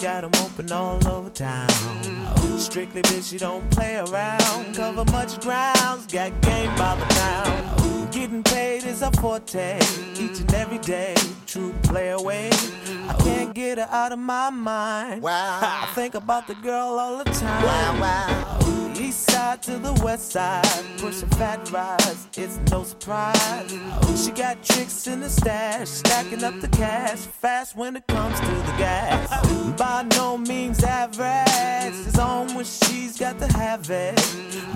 Got 'em open all over town. Strictly bitch, you don't play around. Cover much grounds, got game by the pound. Getting paid is a forte, each and every day. True play away. I can't get her out of my mind. Wow. I think about the girl all the time. Wow, wow. East side to the west side, pushing fat rides, it's no surprise. She got tricks in the stash, stacking up the cash, fast when it comes to the gas. By no means average, it's on when she's got to have it.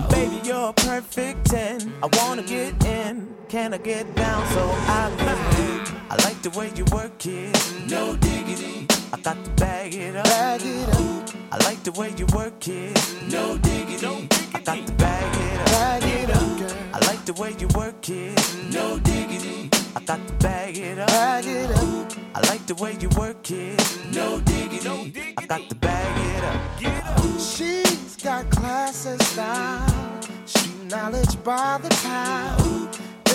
Baby, you're a perfect 10. I wanna get in, can I get down so I can? I like the way you work it, no diggity. I got to bag it up. Bag it up, I like the way you work it. No diggity. I got to bag it up. bag it up, girl. I like the way you work it. No diggity. I got to bag it up. Bag it up, I like the way you work it. No diggity. I got to bag it up. She's got class and style, street knowledge by the pound.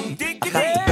diggity.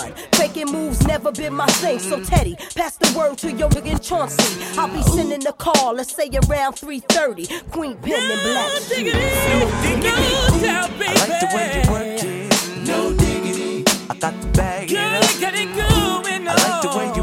Faking moves never been my thing. So Teddy, pass the word to your nigga Chauncey. I'll be sending the call, let's say around 3:30. Queen Pen and Black. Street. I like the way you work it. No diggity. I got to bag it up. I like the way you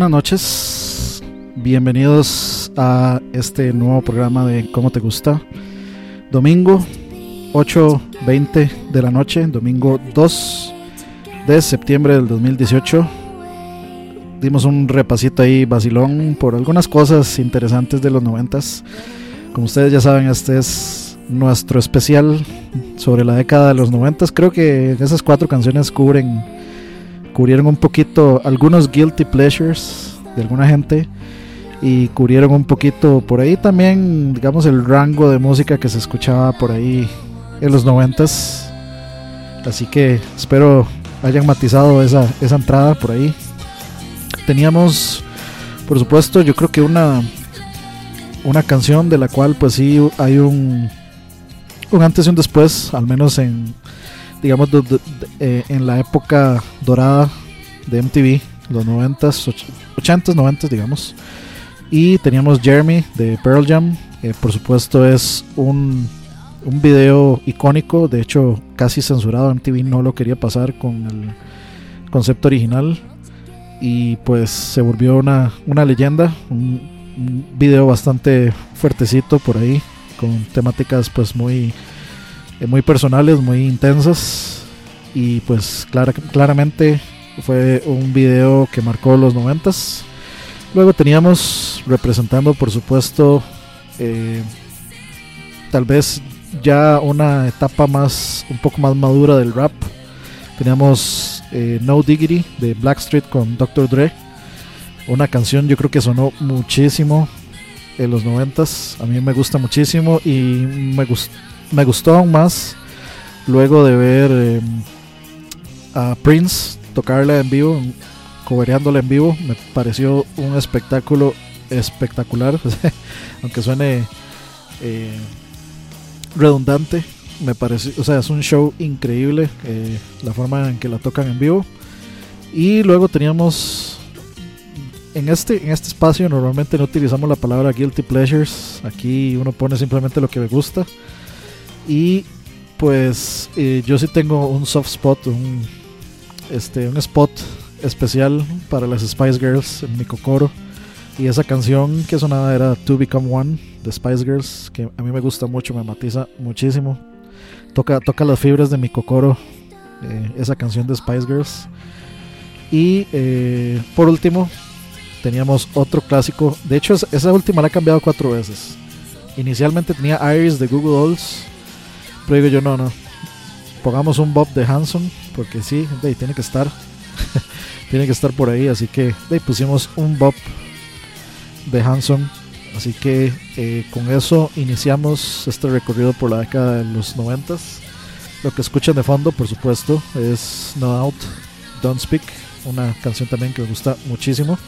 buenas noches. Bienvenidos a este nuevo programa de ¿Cómo te gusta? Domingo 8.20 de la noche, domingo 2 de septiembre del 2018. Dimos un repasito ahí, vacilón, por algunas cosas interesantes de los noventas. Como ustedes ya saben, este es nuestro especial sobre la década de los noventas. Creo que esas cuatro canciones cubren, cubrieron un poquito algunos guilty pleasures de alguna gente y cubrieron un poquito por ahí también, digamos, el rango de música que se escuchaba por ahí en los noventas. Así que espero hayan matizado esa, esa entrada por ahí. Teníamos, por supuesto, yo creo que una, una canción de la cual pues sí hay un, un antes y un después, al menos en, digamos, eh, en la época dorada de MTV, los 90s, 80s, 90s, digamos. Y teníamos Jeremy de Pearl Jam, por supuesto es un, un video icónico, de hecho casi censurado, MTV no lo quería pasar con el concepto original y pues se volvió una, una leyenda, un, un, video bastante fuertecito por ahí, con temáticas pues muy, muy personales, muy intensas y pues clara, claramente fue un video que marcó los noventas. Luego teníamos representando por supuesto eh, tal vez ya una etapa más un poco más madura del rap. Teníamos eh, No Diggity de Blackstreet con Dr. Dre. Una canción yo creo que sonó muchísimo en los noventas. A mí me gusta muchísimo y me, gust me gustó aún más luego de ver eh, a Prince tocarla en vivo, cobereándola en vivo. Me pareció un espectáculo espectacular, aunque suene eh, redundante. Me parece, o sea, es un show increíble eh, la forma en que la tocan en vivo. Y luego teníamos en este, en este espacio normalmente no utilizamos la palabra guilty pleasures. Aquí uno pone simplemente lo que me gusta. Y pues eh, yo sí tengo un soft spot, un, este, un spot especial para las Spice Girls en mi cocoro. Y esa canción que sonaba era To Become One de Spice Girls, que a mí me gusta mucho, me matiza muchísimo. Toca, toca las fibras de mi cocoro, eh, esa canción de Spice Girls. Y eh, por último, teníamos otro clásico. De hecho, esa última la he cambiado cuatro veces. Inicialmente tenía Iris de Google Dolls. Digo yo, no, no. Pongamos un Bob de Hanson. Porque sí, de, tiene que estar. tiene que estar por ahí. Así que de, pusimos un Bob de Hanson. Así que eh, con eso iniciamos este recorrido por la década de los noventas. Lo que escuchan de fondo, por supuesto, es No Out, Don't Speak, una canción también que me gusta muchísimo.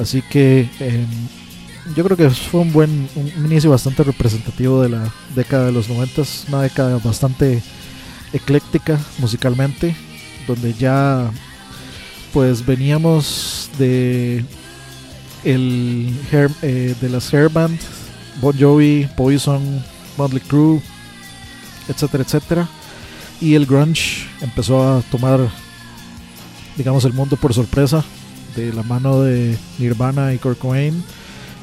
Así que eh, yo creo que fue un buen un inicio bastante representativo de la década de los noventas, una década bastante ecléctica musicalmente, donde ya pues veníamos de el eh, de las hair band, Bon Jovi, Poison, Motley Crue, etcétera, etcétera. Y el grunge empezó a tomar, digamos, el mundo por sorpresa de la mano de Nirvana y Kurt Cobain.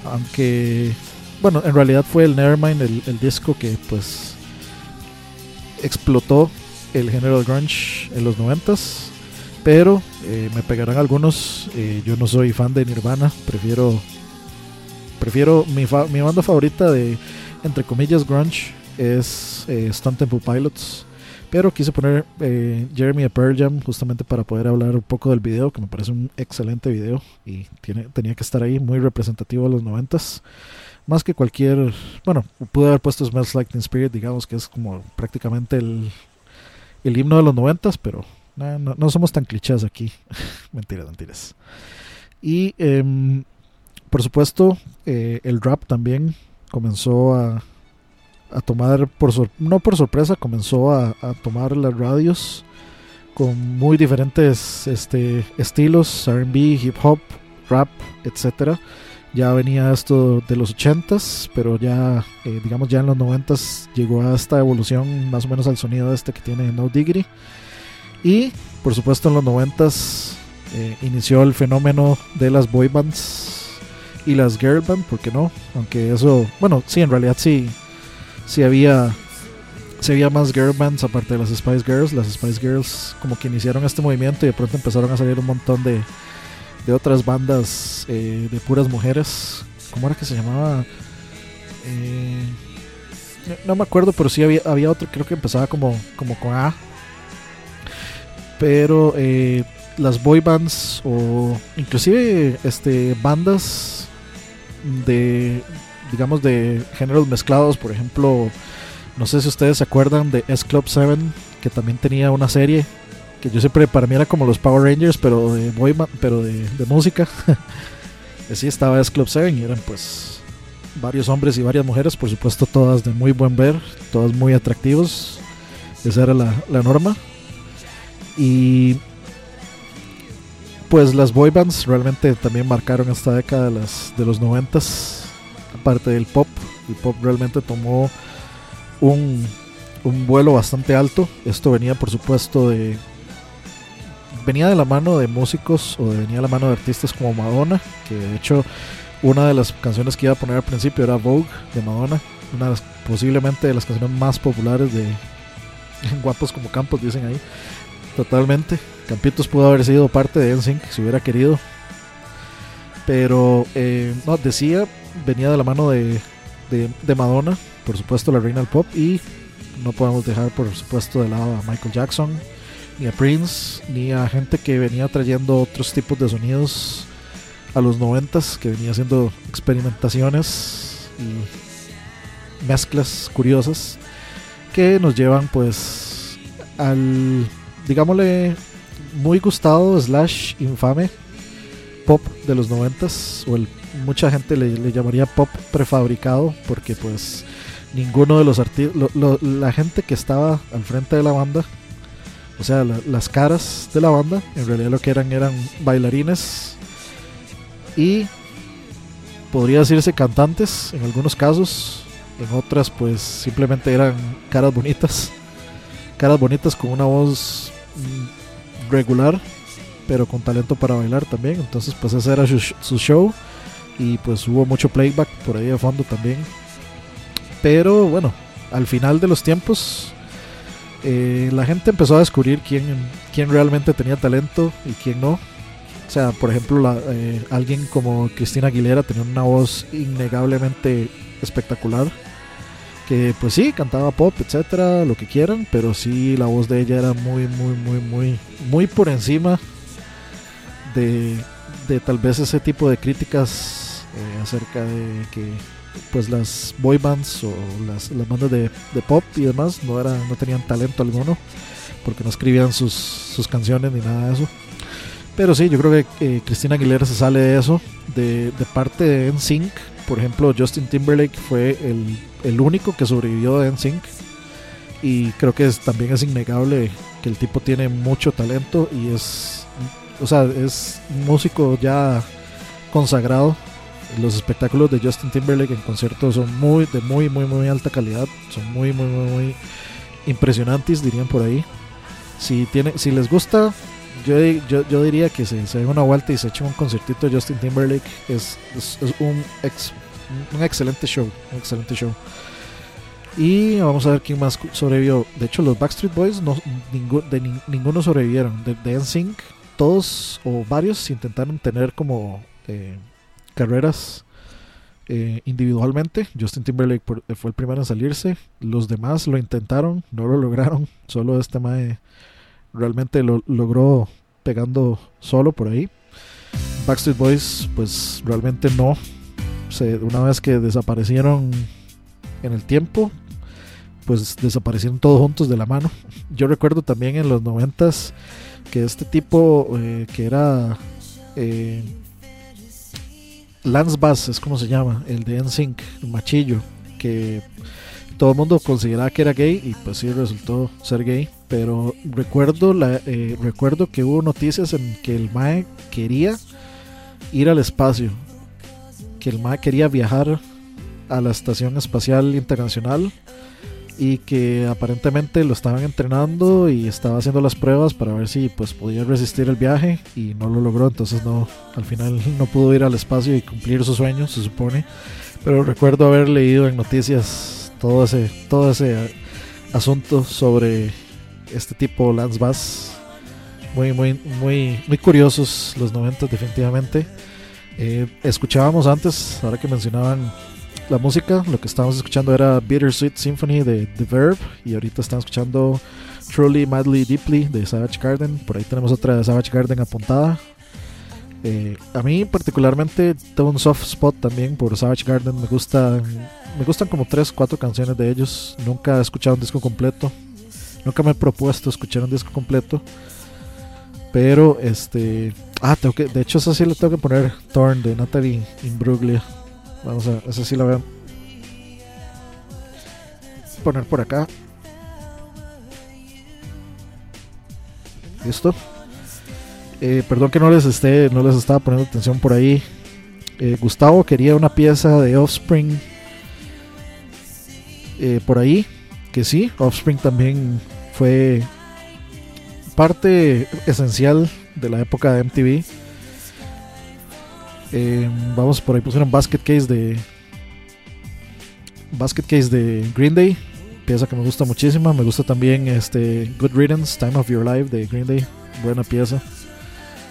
Aunque, bueno, en realidad fue el Nevermind, el, disco que pues explotó el género grunge en los noventas pero eh, me pegarán algunos. Eh, yo no soy fan de Nirvana, prefiero. Prefiero. Mi, fa mi banda favorita de, entre comillas, grunge es eh, Temple Pilots. Pero quise poner eh, Jeremy a Jam justamente para poder hablar un poco del video, que me parece un excelente video y tiene, tenía que estar ahí, muy representativo de los noventas. Más que cualquier. Bueno, pude haber puesto Smells Like Teen Spirit, digamos que es como prácticamente el, el himno de los noventas, pero no, no, somos tan clichés aquí. mentiras, mentiras. Y eh, por supuesto, eh, el rap también comenzó a, a tomar, por no por sorpresa, comenzó a, tomar las radios con muy diferentes este, estilos, RB, hip hop, rap, etcétera. Ya venía esto de los 80s, pero ya, eh, digamos, ya en los 90s llegó a esta evolución más o menos al sonido este que tiene No Diggity. Y por supuesto en los noventas eh, inició el fenómeno de las boy bands y las girl band, ¿por qué no? Aunque eso, bueno, sí, en realidad sí, sí había, sí había más girl bands aparte de las Spice Girls. Las Spice Girls como que iniciaron este movimiento y de pronto empezaron a salir un montón de, de otras bandas eh, de puras mujeres. ¿Cómo era que se llamaba? Eh, no, no me acuerdo, pero sí había, había otro, creo que empezaba como, como con A. Pero eh, las boy bands o inclusive este bandas de digamos de géneros mezclados, por ejemplo, no sé si ustedes se acuerdan de S Club 7, que también tenía una serie que yo siempre para mí era como los Power Rangers, pero de boy band- pero de, de música. Así estaba S Club 7 y eran pues varios hombres y varias mujeres, por supuesto todas de muy buen ver, todas muy atractivos. Esa era la, la norma. Y pues las boy bands realmente también marcaron esta década de, las, de los noventas. Aparte del pop, el pop realmente tomó un, un vuelo bastante alto. Esto venía por supuesto de... Venía de la mano de músicos o de- venía de la mano de artistas como Madonna, que de hecho una de las canciones que iba a poner al principio era Vogue de Madonna, una de las- posiblemente de las canciones más populares de Guapos como Campos, dicen ahí. Totalmente. Campitos pudo haber sido parte de NSYNC si hubiera querido. Pero, eh, no, decía, venía de la mano de, de, Madonna, por supuesto la reina del pop, y no podemos dejar, por supuesto, de lado a Michael Jackson, ni a Prince, ni a gente que venía trayendo otros tipos de sonidos a los noventas, que venía haciendo experimentaciones y mezclas curiosas que nos llevan pues al digámosle muy gustado slash infame pop de los noventas o el mucha gente le, llamaría pop prefabricado porque pues ninguno de los artistas la gente que estaba al frente de la banda o sea la- las caras de la banda en realidad lo que eran eran bailarines y podría decirse cantantes en algunos casos en otras pues simplemente eran caras bonitas caras bonitas con una voz mm, regular pero con talento para bailar también entonces pues ese era su show y pues hubo mucho playback por ahí de fondo también pero bueno al final de los tiempos eh, la gente empezó a descubrir quién, quién realmente tenía talento y quién no o sea, por ejemplo, la- eh, alguien como Cristina Aguilera tenía una voz innegablemente espectacular. Que pues sí, cantaba pop, etcétera, lo que quieran, pero sí la voz de ella era muy, muy, muy, muy, muy por encima de, de tal vez ese tipo de críticas eh, acerca de que pues las boy bands o las, las bandas de, de pop y demás no, era, no tenían talento alguno porque no escribían sus, sus canciones ni nada de eso. Pero sí, yo creo que Cristina Aguilera se sale de eso. De, de parte de NSYNC, por ejemplo, Justin Timberlake fue el, el único que sobrevivió de NSYNC. Y creo que también es innegable que el tipo tiene mucho talento y es, o sea, es músico ya consagrado. Los espectáculos de Justin Timberlake en conciertos son muy, de muy, muy, muy alta calidad. Son muy, muy, muy, muy impresionantes, dirían por ahí. Si, tiene, si les gusta yo, yo, yo diría que se, se den una vuelta y se echen un concertito de Justin Timberlake. Es, es, es un, ex, un excelente show. Un excelente show. Y vamos a ver quién más sobrevivió. De hecho, los Backstreet Boys, no, ningu- de nin- ninguno sobrevivieron. De, de NSYNC, todos o varios intentaron tener como eh, carreras eh, individualmente. Justin Timberlake fue el primero en salirse. Los demás lo intentaron, no lo lograron. Solo este mae realmente lo logró pegando solo por ahí. Backstreet Boys, pues realmente no. Una vez que desaparecieron en el tiempo, pues desaparecieron todos juntos de la mano. Yo recuerdo también en los noventas que este tipo eh, que era eh, Lance Bass, es como se llama, el de NSYNC, el machillo, que todo el mundo consideraba que era gay y pues sí resultó ser gay. Pero recuerdo, la, eh, recuerdo que hubo noticias en que el Mae quería ir al espacio, que el Mae quería viajar a la Estación Espacial Internacional y que aparentemente lo estaban entrenando y estaba haciendo las pruebas para ver si pues podía resistir el viaje y no lo logró, entonces no, al final no pudo ir al espacio y cumplir sus sueños, se supone. Pero recuerdo haber leído en noticias todo ese, todo ese asunto sobre este tipo Lance Bass. Muy, muy, muy, muy curiosos los 90 definitivamente. Eh, escuchábamos antes, ahora que mencionaban la música, lo que estábamos escuchando era Bittersweet Symphony de The Verb y ahorita estamos escuchando Truly Madly Deeply de Savage Garden. Por ahí tenemos otra de Savage Garden apuntada. Eh, a mí particularmente tengo un soft spot también por Savage Garden. Me gusta, me gustan como 3, 4 canciones de ellos. Nunca he escuchado un disco completo. Nunca me he propuesto escuchar un disco completo. Pero este. Ah, tengo que. De hecho, eso sí le tengo que poner Torn de Natalie Imbruglia. Vamos a. Esa sí la veo. Poner por acá. Listo. Eh, perdón que no les esté. No les estaba poniendo atención por ahí. Eh, Gustavo quería una pieza de Offspring. Eh, por ahí. Que sí, Offspring también fue parte esencial de la época de MTV. Eh, vamos por ahí pusieron Basket Case de Basket Case de Green Day, pieza que me gusta muchísimo. Me gusta también este Good Riddance, Time of Your Life de Green Day, buena pieza.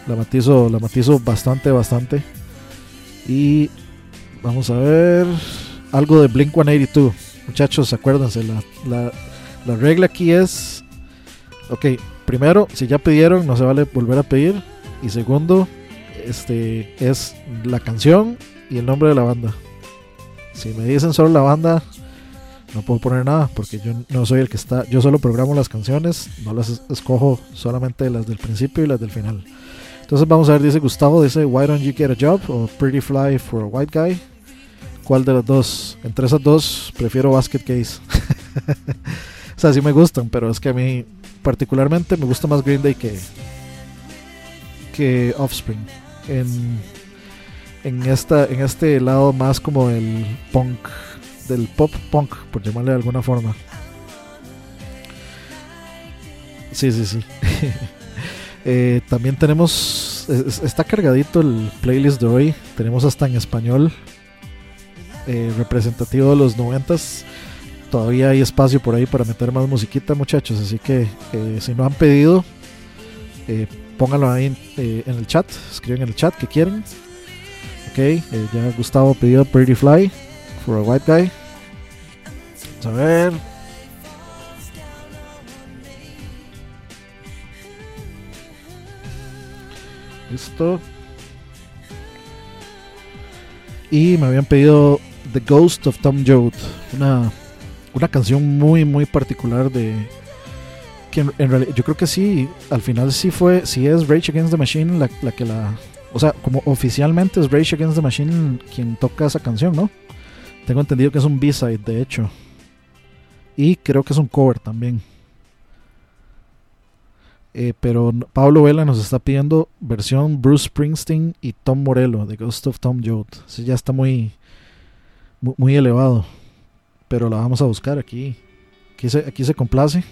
La matizo, la matizo bastante, bastante. Y vamos a ver algo de Blink 182. Muchachos, acuérdense, la, la, la regla aquí es, ok, primero, si ya pidieron, no se vale volver a pedir. Y segundo, este es la canción y el nombre de la banda. Si me dicen solo la banda, no puedo poner nada porque yo no soy el que está. Yo solo programo las canciones, no las escojo solamente las del principio y las del final. Entonces vamos a ver, dice Gustavo, dice Why don't you get a job o Pretty Fly for a White Guy. ¿Cuál de las dos? Entre esas dos prefiero Basket Case. o sea, sí me gustan, pero es que a mí particularmente me gusta más Green Day que, que Offspring. En, en, esta, en este lado más como el punk, del pop punk, por llamarle de alguna forma. Sí, sí, sí. eh, también tenemos, está cargadito el playlist de hoy. Tenemos hasta en español, eh, representativo de los noventas todavía hay espacio por ahí para meter más musiquita, muchachos. Así que eh, si no han pedido, eh, pónganlo ahí eh, en el chat. Escriben en el chat que quieren. Ok, eh, ya Gustavo pidió Pretty Fly for a White Guy. Vamos a ver. Listo. Y me habían pedido The Ghost of Tom Joad. Una una canción muy muy particular de yo creo que sí al final sí fue sí es Rage Against the Machine la, la, que la o sea como oficialmente es Rage Against the Machine quien toca esa canción no tengo entendido que es un B-side de hecho. Y creo que es un cover también. Eh, pero Pablo Vela nos está pidiendo versión Bruce Springsteen y Tom Morello de Ghost of Tom Joad. Eso ya está muy muy, elevado. Pero la vamos a buscar aquí. Aquí aquí se complace.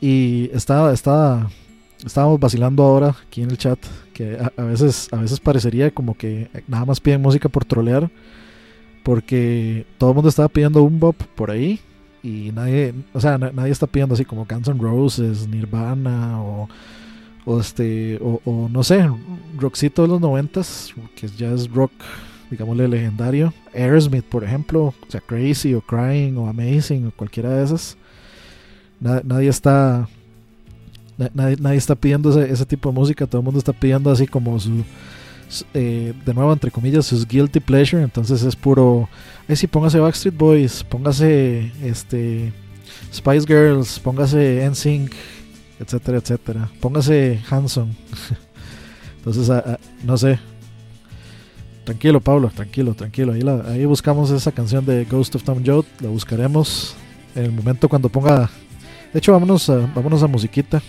Y está, está, estábamos vacilando ahora aquí en el chat que a, veces, a veces parecería como que nada más piden música por trolear. Porque todo el mundo estaba pidiendo un bop por ahí. Y nadie, o sea, nadie está pidiendo así como Guns N' Roses, Nirvana o, este, o, o no sé, rockcito de los noventas, que ya es rock digámosle legendario. Aerosmith, por ejemplo, o sea, Crazy o Crying o Amazing o cualquiera de esas. Nadie, está nadie, nadie, está pidiendo ese, ese, tipo de música, todo el mundo está pidiendo así como su, eh, de nuevo entre comillas, sus guilty pleasure, entonces es puro, eh, sí, póngase Backstreet Boys, póngase este Spice Girls, póngase NSYNC, etcétera, etcétera, póngase Hanson. entonces, a, no sé, Tranquilo, Pablo, tranquilo, tranquilo. Ahí, la, ahí buscamos esa canción de Ghost of Tom Joad. La buscaremos en el momento cuando ponga. De hecho, vámonos a, vámonos a musiquita.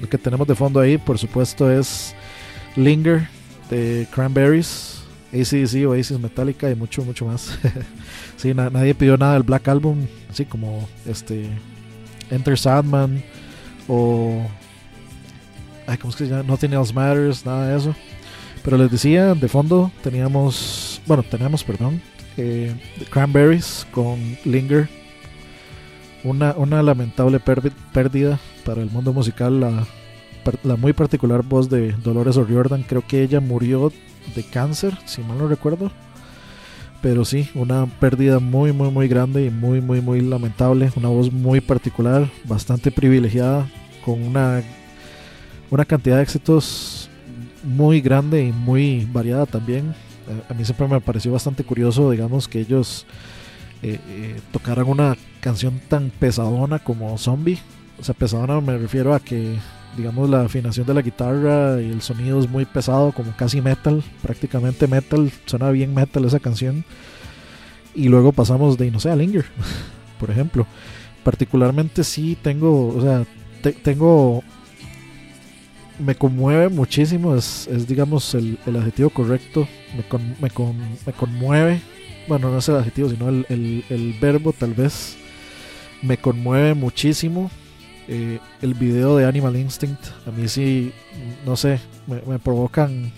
Lo que tenemos de fondo ahí, por supuesto, es Linger de Cranberries. ACDC, Oasis, Metallica y mucho, mucho más. sí, na- nadie pidió nada del Black Album, así como este Enter Sandman o ay, ¿cómo es que se llama? Nothing Else Matters, nada de eso. Pero les decía, de fondo teníamos, bueno, teníamos, perdón, eh, Cranberries con Linger. Una, una lamentable pérdida para el mundo musical, la, la muy particular voz de Dolores O'Riordan. Creo que ella murió de cáncer, si mal no recuerdo. Pero sí, una pérdida muy, muy, muy grande y muy, muy, muy lamentable. Una voz muy particular, bastante privilegiada, con una, una cantidad de éxitos muy grande y muy variada también. A, a mí siempre me pareció bastante curioso, digamos, que ellos eh, eh, tocaran una canción tan pesadona como Zombie. O sea, pesadona me refiero a que, digamos, la afinación de la guitarra y el sonido es muy pesado, como casi metal, prácticamente metal. Suena bien metal esa canción. Y luego pasamos de, no sé, a Linger, por ejemplo. Particularmente sí tengo, o sea, te- tengo me conmueve muchísimo, es, digamos el, adjetivo correcto, me conmueve, bueno, no es el adjetivo, sino el, el- verbo tal vez, me conmueve muchísimo. Eh, el video de Animal Instinct, a mí sí, no sé, me, provocan,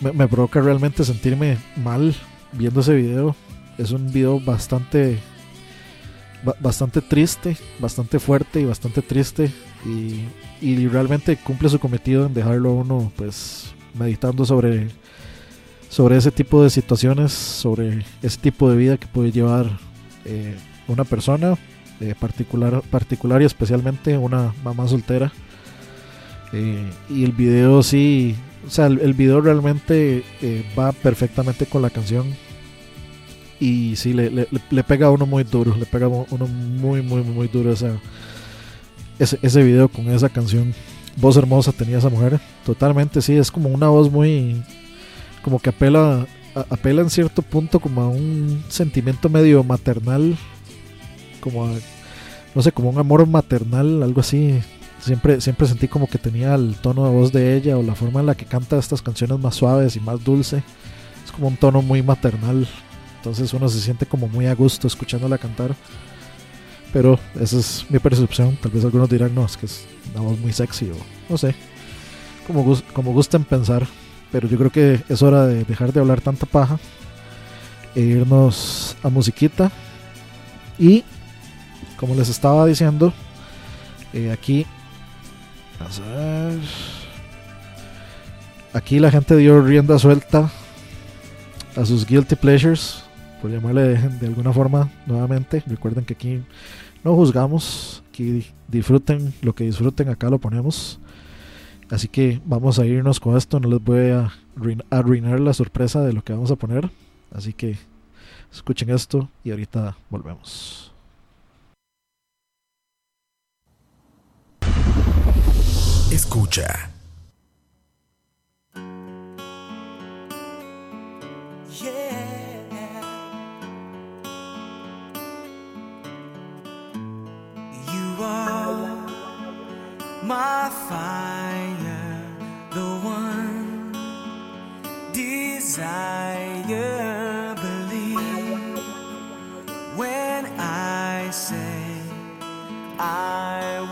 me, provoca realmente sentirme mal viendo ese video, es un video bastante, ba- bastante triste, bastante fuerte y bastante triste y, y realmente cumple su cometido en dejarlo a uno pues meditando sobre sobre ese tipo de situaciones sobre ese tipo de vida que puede llevar eh, una persona eh, particular particular y especialmente una mamá soltera Eh, y el video sí o sea el, el video realmente eh, va perfectamente con la canción y sí le, le, le pega a uno muy duro le pega a uno muy muy muy duro esa ese, ese video con esa canción. Voz hermosa tenía esa mujer. Totalmente, sí, es como una voz muy. Como que apela. apela en cierto punto como a un sentimiento medio maternal. Como a. no sé, como un amor maternal, algo así. Siempre, siempre sentí como que tenía el tono de voz de ella o la forma en la que canta estas canciones más suaves y más dulce. Es como un tono muy maternal. Entonces uno se siente como muy a gusto escuchándola cantar. Pero esa es mi percepción. Tal vez algunos dirán, no, es que es una voz muy sexy o no sé. Como, como gusten pensar. Pero yo creo que es hora de dejar de hablar tanta paja e irnos a musiquita. Y como les estaba diciendo, eh, aquí. Aquí la gente dio rienda suelta a sus guilty pleasures por llamarle de, de alguna forma nuevamente. Recuerden que aquí no juzgamos, aquí disfruten lo que disfruten, acá lo ponemos. Así que vamos a irnos con esto, no les voy a arruin- arruinar la sorpresa de lo que vamos a poner. Así que escuchen esto y ahorita volvemos. Escucha. You are my fire, desire. Believe when I say I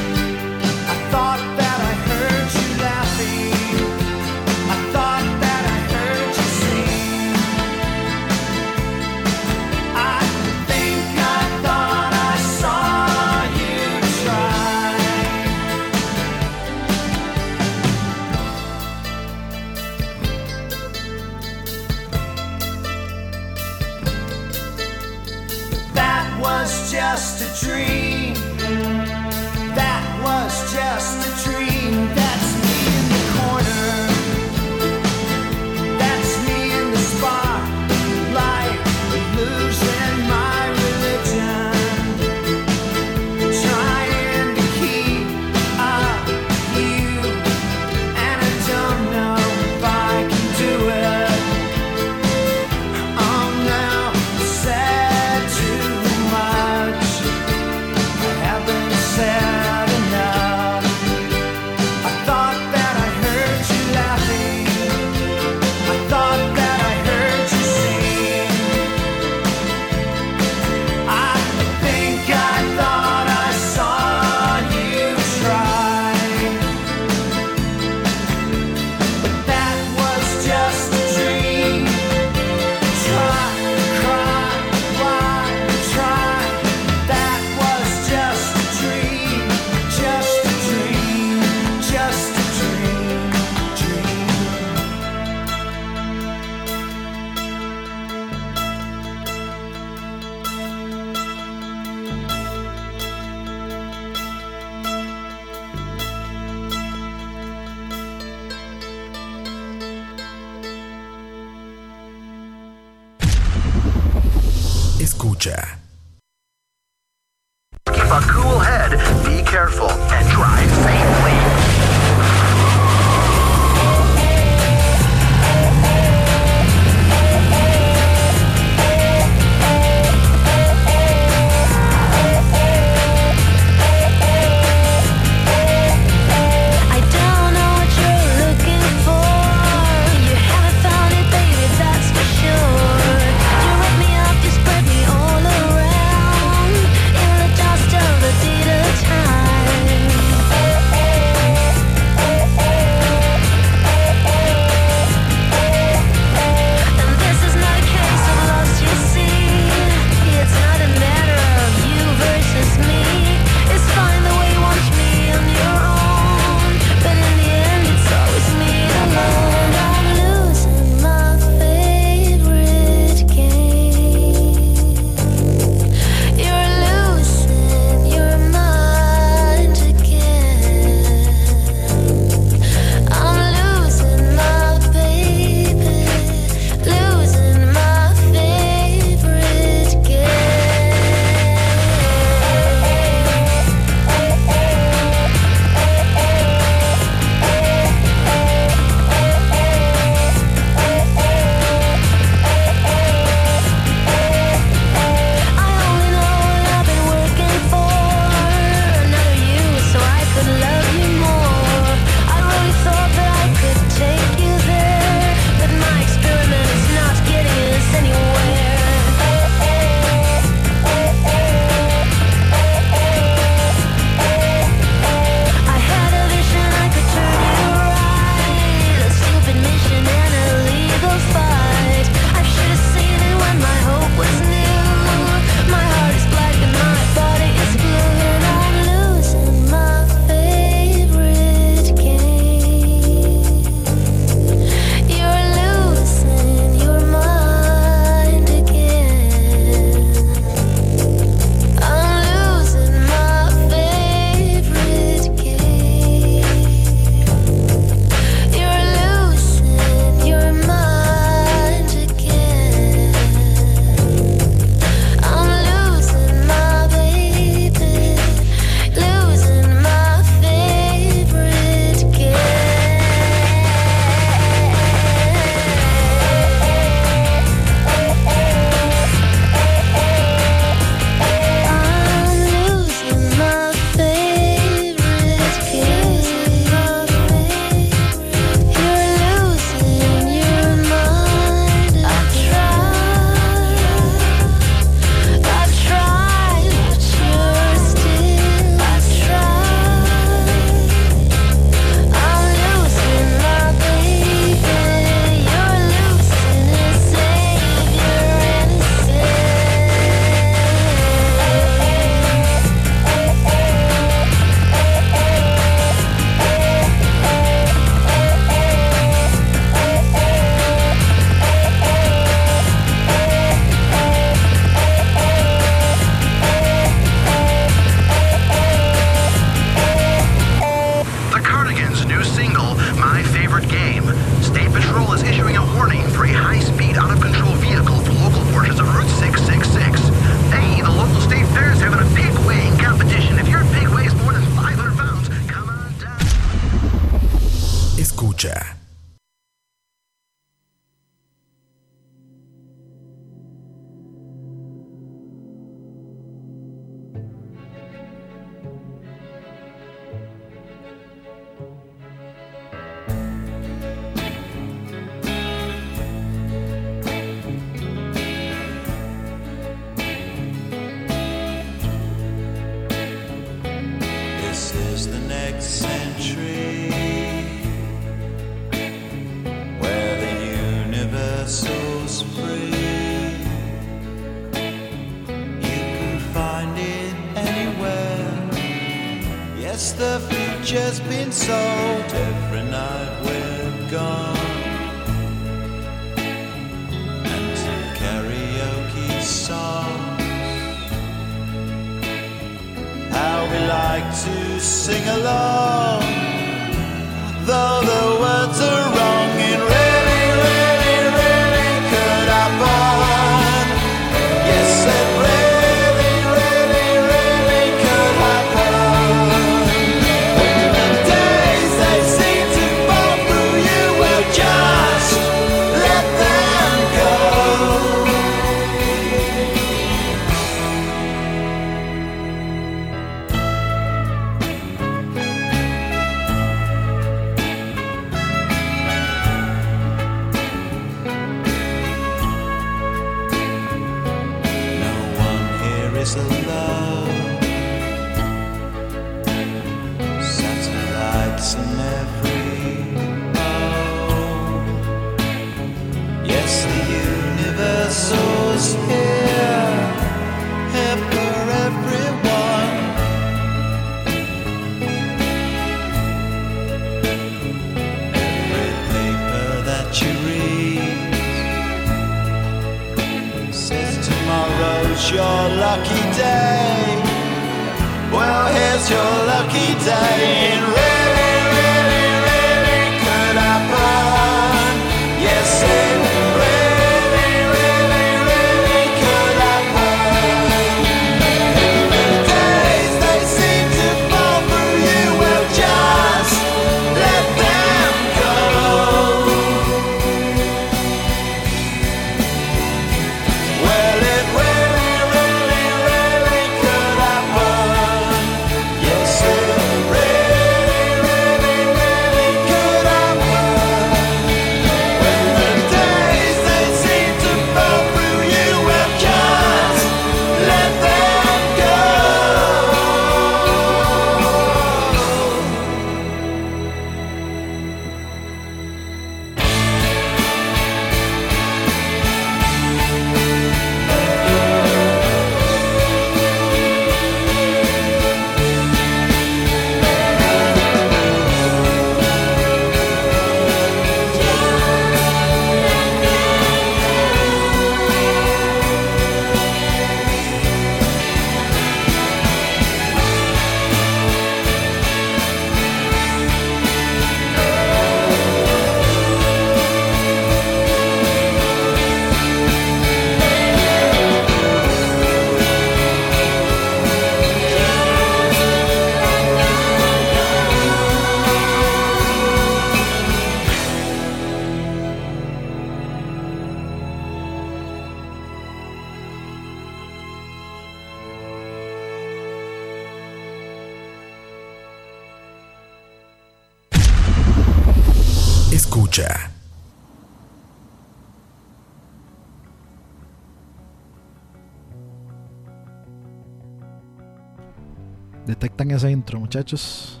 Detectan esa intro, muchachos.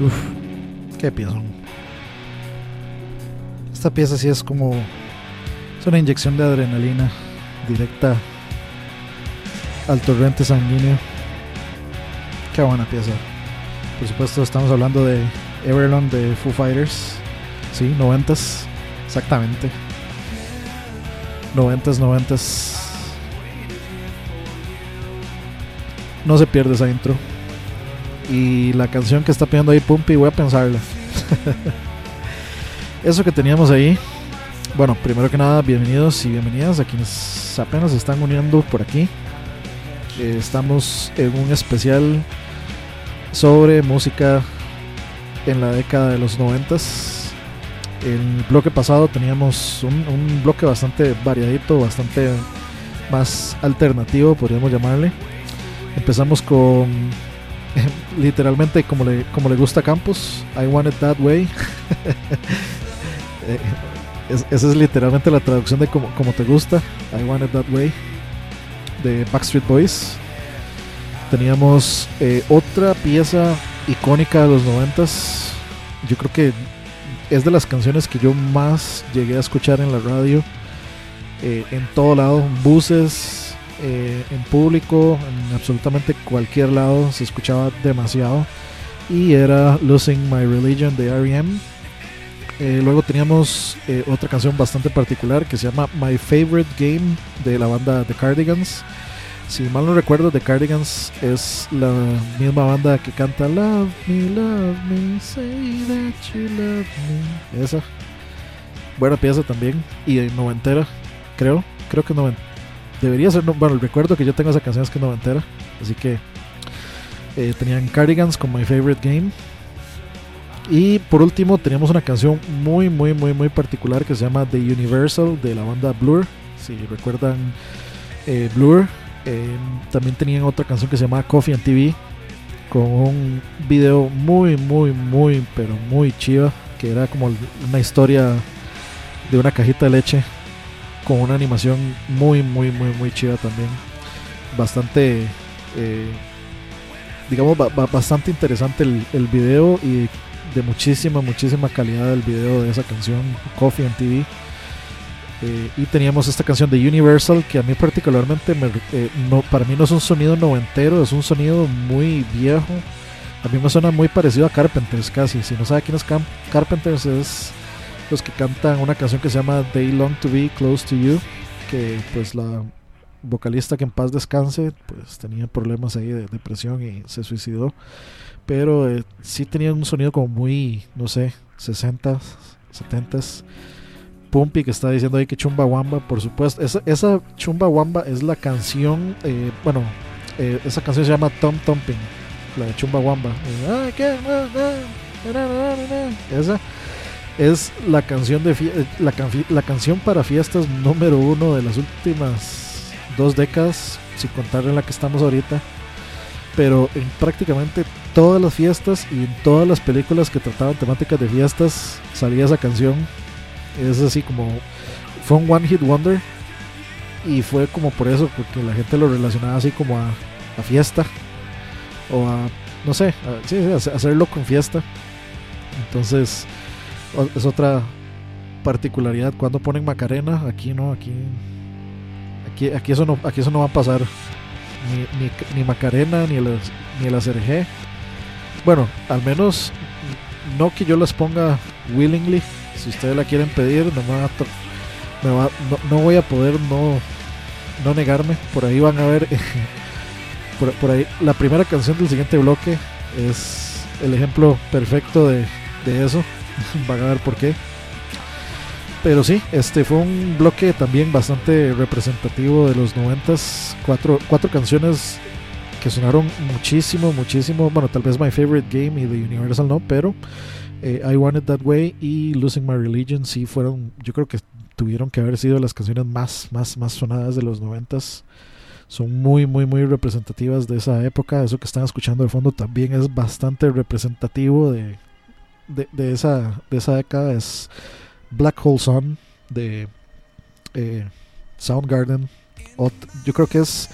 Uf, qué pieza. Esta pieza sí es como. Es una inyección de adrenalina directa al torrente sanguíneo. Qué buena pieza. Por supuesto, estamos hablando de Everlong de Foo Fighters. Sí, noventas. Exactamente. Noventas, noventas. No se pierde esa intro. Y la canción que está pidiendo ahí Pumpy, voy a pensarla. Eso que teníamos ahí. Bueno, primero que nada, bienvenidos y bienvenidas a quienes apenas se están uniendo por aquí. Eh, estamos en un especial sobre música en la década de los noventas. El bloque pasado teníamos un, un bloque bastante variadito, bastante más alternativo, podríamos llamarle. Empezamos con literalmente como le, como le gusta a Campos, I Want It That Way. Eh, es- esa es literalmente la traducción de como, como te gusta, I Want It That Way, de Backstreet Boys. Teníamos eh, otra pieza icónica de los noventas. Yo creo que es de las canciones que yo más llegué a escuchar en la radio. eh, en todo lado, buses, eh, en público, en absolutamente cualquier lado se escuchaba demasiado. Y era Losing My Religion de R.E.M. Eh, luego teníamos eh, otra canción bastante particular que se llama My Favorite Game de la banda The Cardigans. Si mal no recuerdo, The Cardigans es la misma banda que canta Love Me, Love Me, Say That You Love Me. Esa. Buena pieza también. Y noventera, creo. Creo que noven- Debería ser. no- Bueno, el recuerdo que yo tengo esa canción es que es noventera. Así que eh, tenían Cardigans con My Favorite Game. Y por último teníamos una canción muy, muy, muy, muy particular que se llama The Universal de la banda Blur. Si recuerdan eh, Blur, eh, también tenían otra canción que se llama Coffee and TV con un video muy, muy, muy, pero muy chiva que era como una historia de una cajita de leche con una animación muy, muy, muy, muy chida también. Bastante, eh, digamos, ba- ba- bastante interesante el, el video y de muchísima, muchísima calidad el video de esa canción, Coffee and TV. Eh, y teníamos esta canción de Universal que a mí particularmente me- eh, no, para mí no es un sonido noventero, es un sonido muy viejo. A mí me suena muy parecido a Carpenters casi. Si no sabe quién es Cam- Carpenters es los que cantan una canción que se llama They Long to Be Close to You, que pues la vocalista que en paz descanse pues tenía problemas ahí de depresión y se suicidó. Pero eh, sí tenía un sonido como muy, no sé, 60s, 70s. Pumpy que está diciendo ahí que Chumba Wamba, por supuesto. Esa, esa Chumba Wamba es la canción, eh, bueno, eh, esa canción se llama Tom Thumping, la de Chumba Wamba. Eh, "Ay, qué, na, na, na, na, na, na". Esa es la canción de eh, la, la canción para fiestas número uno de las últimas dos décadas, sin contar en la que estamos ahorita. Pero en prácticamente todas las fiestas y en todas las películas que trataban temáticas de fiestas salía esa canción. Es así como fue un one hit wonder y fue como por eso porque la gente lo relacionaba así como a, a fiesta o a no sé, a- sí, a hacerlo con fiesta. Entonces es otra particularidad. Cuando ponen Macarena aquí no aquí aquí aquí eso no aquí eso no va a pasar. Ni, ni, Macarena ni el ni el ACRG bueno al menos no que yo las ponga willingly. Si ustedes la quieren pedir no me va a no, no voy a poder no no negarme. Por ahí van a ver por, por ahí la primera canción del siguiente bloque es el ejemplo perfecto de, de eso van a ver por qué. Pero sí, este fue un bloque también bastante representativo de los noventas. Cuatro, cuatro canciones que sonaron muchísimo, muchísimo. Bueno, tal vez My Favorite Game y The Universal no, pero eh, I Want It That Way y Losing My Religion sí fueron, yo creo que tuvieron que haber sido las canciones más, más, más sonadas de los noventas. Son muy, muy, muy representativas de esa época. Eso que están escuchando de fondo también es bastante representativo de, de, de esa, de esa década es Black Hole Sun de eh, Soundgarden. Ot- yo creo que es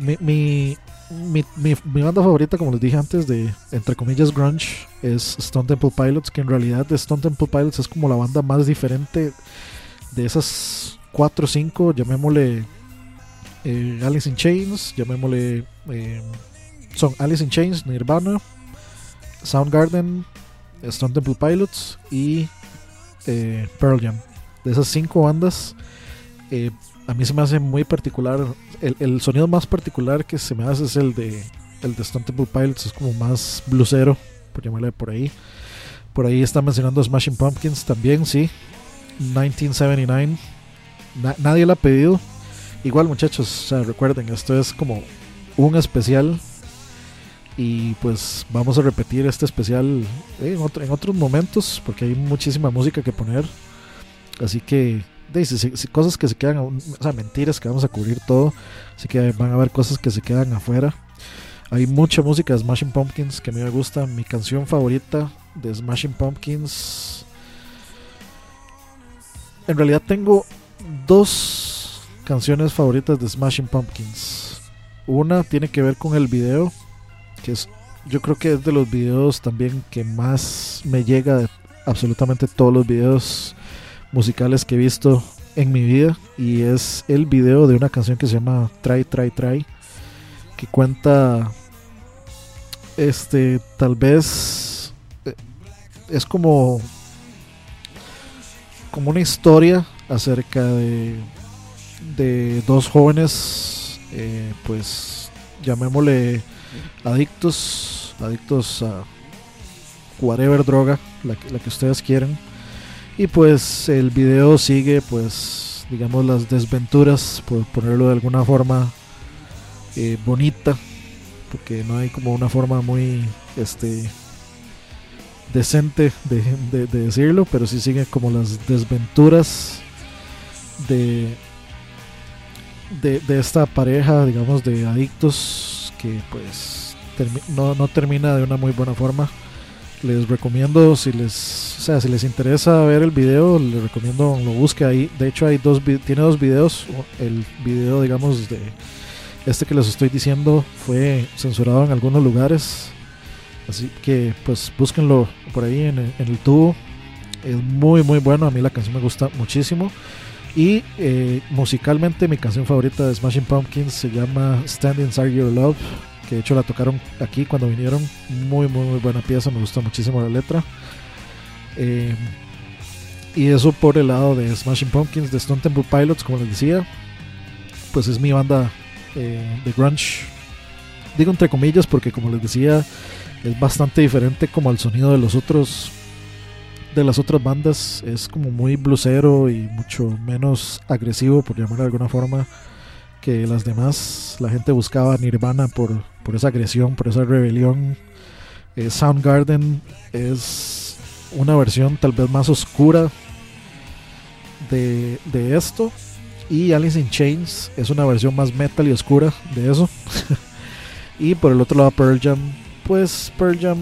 mi, mi, mi- mi banda favorita, como les dije antes, de entre comillas grunge, es Stone Temple Pilots, que en realidad de Stone Temple Pilots es como la banda más diferente de esas 4 o 5, llamémosle eh, Alice in Chains, llamémosle eh, son Alice in Chains, Nirvana, Soundgarden, Stone Temple Pilots y eh, Pearl Jam. De esas cinco bandas, eh, a mí se me hace muy particular. El, el sonido más particular que se me hace es el de el de Stone Temple Pilots, es como más blusero, por llamarle por ahí. Por ahí está mencionando Smashing Pumpkins también, sí. 1979. Na- nadie la ha pedido. Igual, muchachos, recuerden, esto es como un especial y pues vamos a repetir este especial eh, en, otro- en otros momentos porque hay muchísima música que poner. Así que cosas que se quedan o sea mentiras que vamos a cubrir todo así que van a haber cosas que se quedan afuera. Hay mucha música de Smashing Pumpkins que a mí me gusta. Mi canción favorita de Smashing Pumpkins en realidad tengo dos canciones favoritas de Smashing Pumpkins. Una tiene que ver con el video que es yo creo que es de los videos también que más me llega de absolutamente todos los videos musicales que he visto en mi vida y es el video de una canción que se llama Try Try Try que cuenta este tal vez eh, es como como una historia acerca de de dos jóvenes eh, pues llamémosle adictos, adictos a whatever droga, la que, ustedes quieran. Y pues el video sigue pues digamos las desventuras, por ponerlo de alguna forma eh, bonita, porque no hay como una forma muy este decente de, de- de decirlo, pero sí sigue como las desventuras de, de, de esta pareja, digamos, de adictos que pues no, no termina de una muy buena forma. Les recomiendo si les O sea, si les interesa ver el video, les recomiendo lo busque ahí. De hecho, hay dos tiene dos videos. El video, digamos, de este que les estoy diciendo fue censurado en algunos lugares. Así que, pues, búsquenlo por ahí en el, en el tubo. Es muy, muy bueno. A mí la canción me gusta muchísimo. Y eh, musicalmente, mi canción favorita de Smashing Pumpkins se llama Stand Inside Your Love. Que de hecho la tocaron aquí cuando vinieron. Muy, muy, muy buena pieza. Me gusta muchísimo la letra. Eh, y eso por el lado de Smashing Pumpkins, de Stone Temple Pilots, como les decía. Pues es mi banda eh, de grunge. Digo entre comillas porque como les decía, es bastante diferente como al sonido de los otros de las otras bandas. Es como muy blusero y mucho menos agresivo, por llamarlo de alguna forma, que las demás. La gente buscaba Nirvana por, por esa agresión, por esa rebelión. Eh, Soundgarden es una versión tal vez más oscura de, de esto. Y Alice in Chains es una versión más metal y oscura de eso. y por el otro lado Pearl Jam, pues Pearl Jam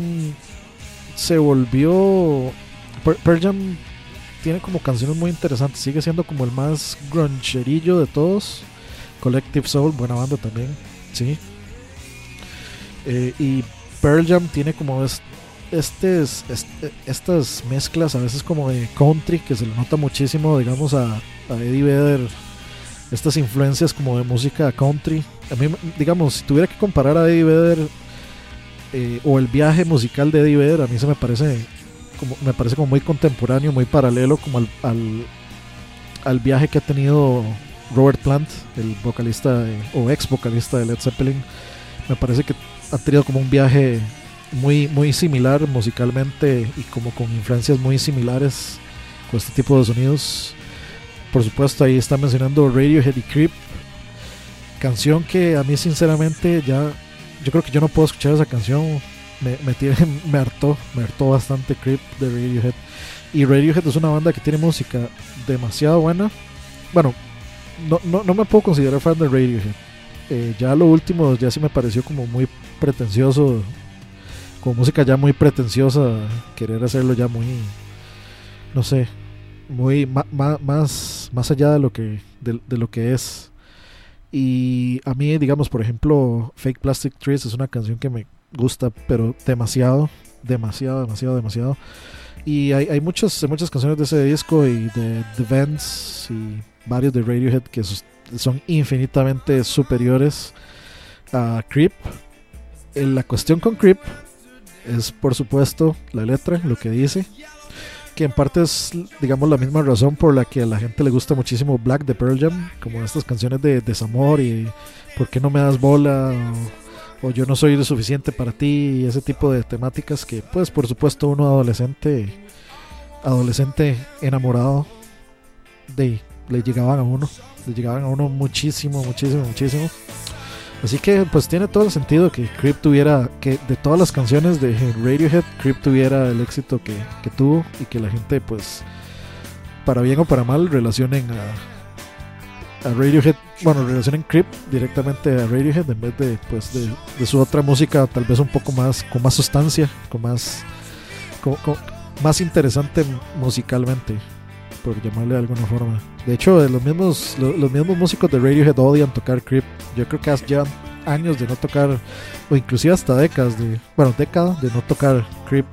se volvió... Pearl Jam tiene como canciones muy interesantes, sigue siendo como el más gruncherillo de todos. Collective Soul, buena banda también, sí. Eh, y Pearl Jam tiene como est- estas mezclas a veces como de country que se le nota muchísimo, digamos, a, a Eddie Vedder. Estas influencias como de música country. A mí, digamos, si tuviera que comparar a Eddie Vedder eh, o el viaje musical de Eddie Vedder, a mí se me parece como, me parece como muy contemporáneo, muy paralelo como al, al, al viaje que ha tenido Robert Plant, el vocalista de- o ex vocalista de Led Zeppelin. Me parece que ha tenido como un viaje muy, muy similar musicalmente y como con influencias muy similares con este tipo de sonidos. Por supuesto, ahí está mencionando Radiohead y Creep. Canción que a mí sinceramente ya... Yo creo que yo no puedo escuchar esa canción. Me, tiene, me hartó, bastante Creep de Radiohead. Y Radiohead es una banda que tiene música demasiado buena. Bueno, no, no, no me puedo considerar fan de Radiohead. Eh, ya lo último ya sí me pareció como muy pretencioso. Como música ya muy pretenciosa. Querer hacerlo ya muy... No sé. Muy ma- más, más allá de lo que, de, de lo que es. Y a mí, digamos, por ejemplo, Fake Plastic Trees es una canción que me gusta, pero demasiado, demasiado, demasiado, demasiado. Y hay, hay muchas, muchas canciones de ese disco y de The Vents y varios de Radiohead que son infinitamente superiores a Creep. Eh, La cuestión con Creep es, por supuesto, la letra, lo que dice. Que en parte es, digamos, la misma razón por la que a la gente le gusta muchísimo Black de Pearl Jam, como estas canciones de desamor y ¿por qué no me das bola? O, o yo no soy lo suficiente para ti y ese tipo de temáticas que, pues, por supuesto, uno adolescente, adolescente enamorado, de, le llegaban a uno, le llegaban a uno muchísimo, muchísimo, muchísimo. Así que pues tiene todo el sentido que Creep tuviera, que de todas las canciones de Radiohead, Creep tuviera el éxito que, que tuvo y que la gente pues, para bien o para mal, relacionen a, a Radiohead, bueno, relacionen Creep directamente a Radiohead en vez de pues de, su otra música tal vez un poco más, con más sustancia, con más, con- más interesante musicalmente por llamarle de alguna forma. De hecho, de los mismos lo- los mismos músicos de Radiohead odian tocar Creep. Yo creo que hace ya años de no tocar o inclusive hasta décadas de bueno, décadas de no tocar Creep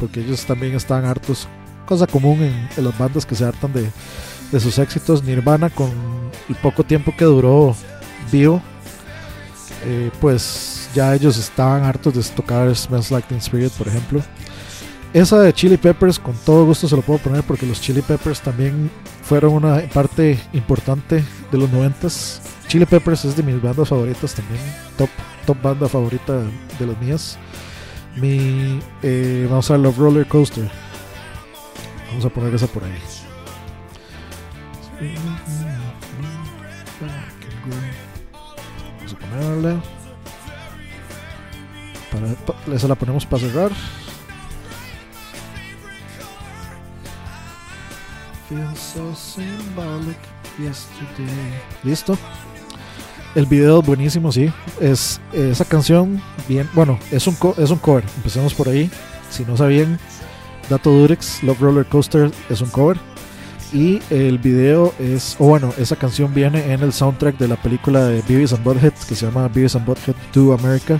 porque ellos también estaban hartos. Cosa común en las bandas que se hartan de, de sus éxitos. Nirvana con el poco tiempo que duró vivo eh, pues ya ellos estaban hartos de tocar Smells Like Teen Spirit, por ejemplo. Esa de Chili Peppers, con todo gusto se lo puedo poner porque los Chili Peppers también fueron una parte importante de los noventas. Chili Peppers es de mis bandas favoritas también, top, top banda favorita de las mías. Mi, eh, vamos a ver Love Roller Coaster. Vamos a poner esa por ahí. Vamos a ponerla. Para, pa- esa la ponemos para cerrar. Listo. El video buenísimo, sí. Es esa canción bien, bueno, es un co- es un cover. Empecemos por ahí. Si no sabían, Dato Durex, Love Roller Coaster es un cover. Y el video es, o bueno, esa canción viene en el soundtrack de la película de Beavis and Butthead que se llama Beavis and Butthead to America.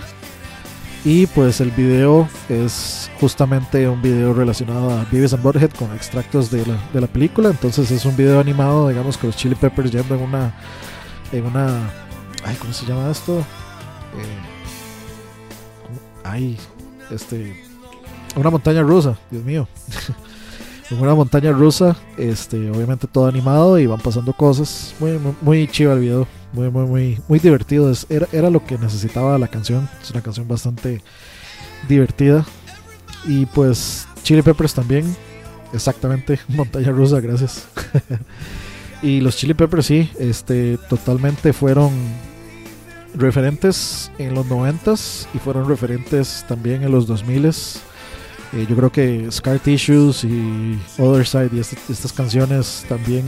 Y pues el video es justamente un video relacionado a Beavis and Butthead con extractos de la, de la película. Entonces es un video animado, digamos, con los Chili Peppers yendo en una, en una, ay, ¿cómo se llama esto? Eh, ay, este, una montaña rusa, Dios mío. en una montaña rusa, este, obviamente todo animado y van pasando cosas. Muy, muy, muy chido el video, muy, muy, muy, muy divertido. Es, era, era lo que necesitaba la canción. Es una canción bastante divertida. Y pues Chili Peppers también, exactamente, montaña rusa, gracias. y los Chili Peppers sí, este, totalmente fueron referentes en los 90s y fueron referentes también en los 2000s. Eh, yo creo que Scar Tissues y Other Side y este- estas canciones también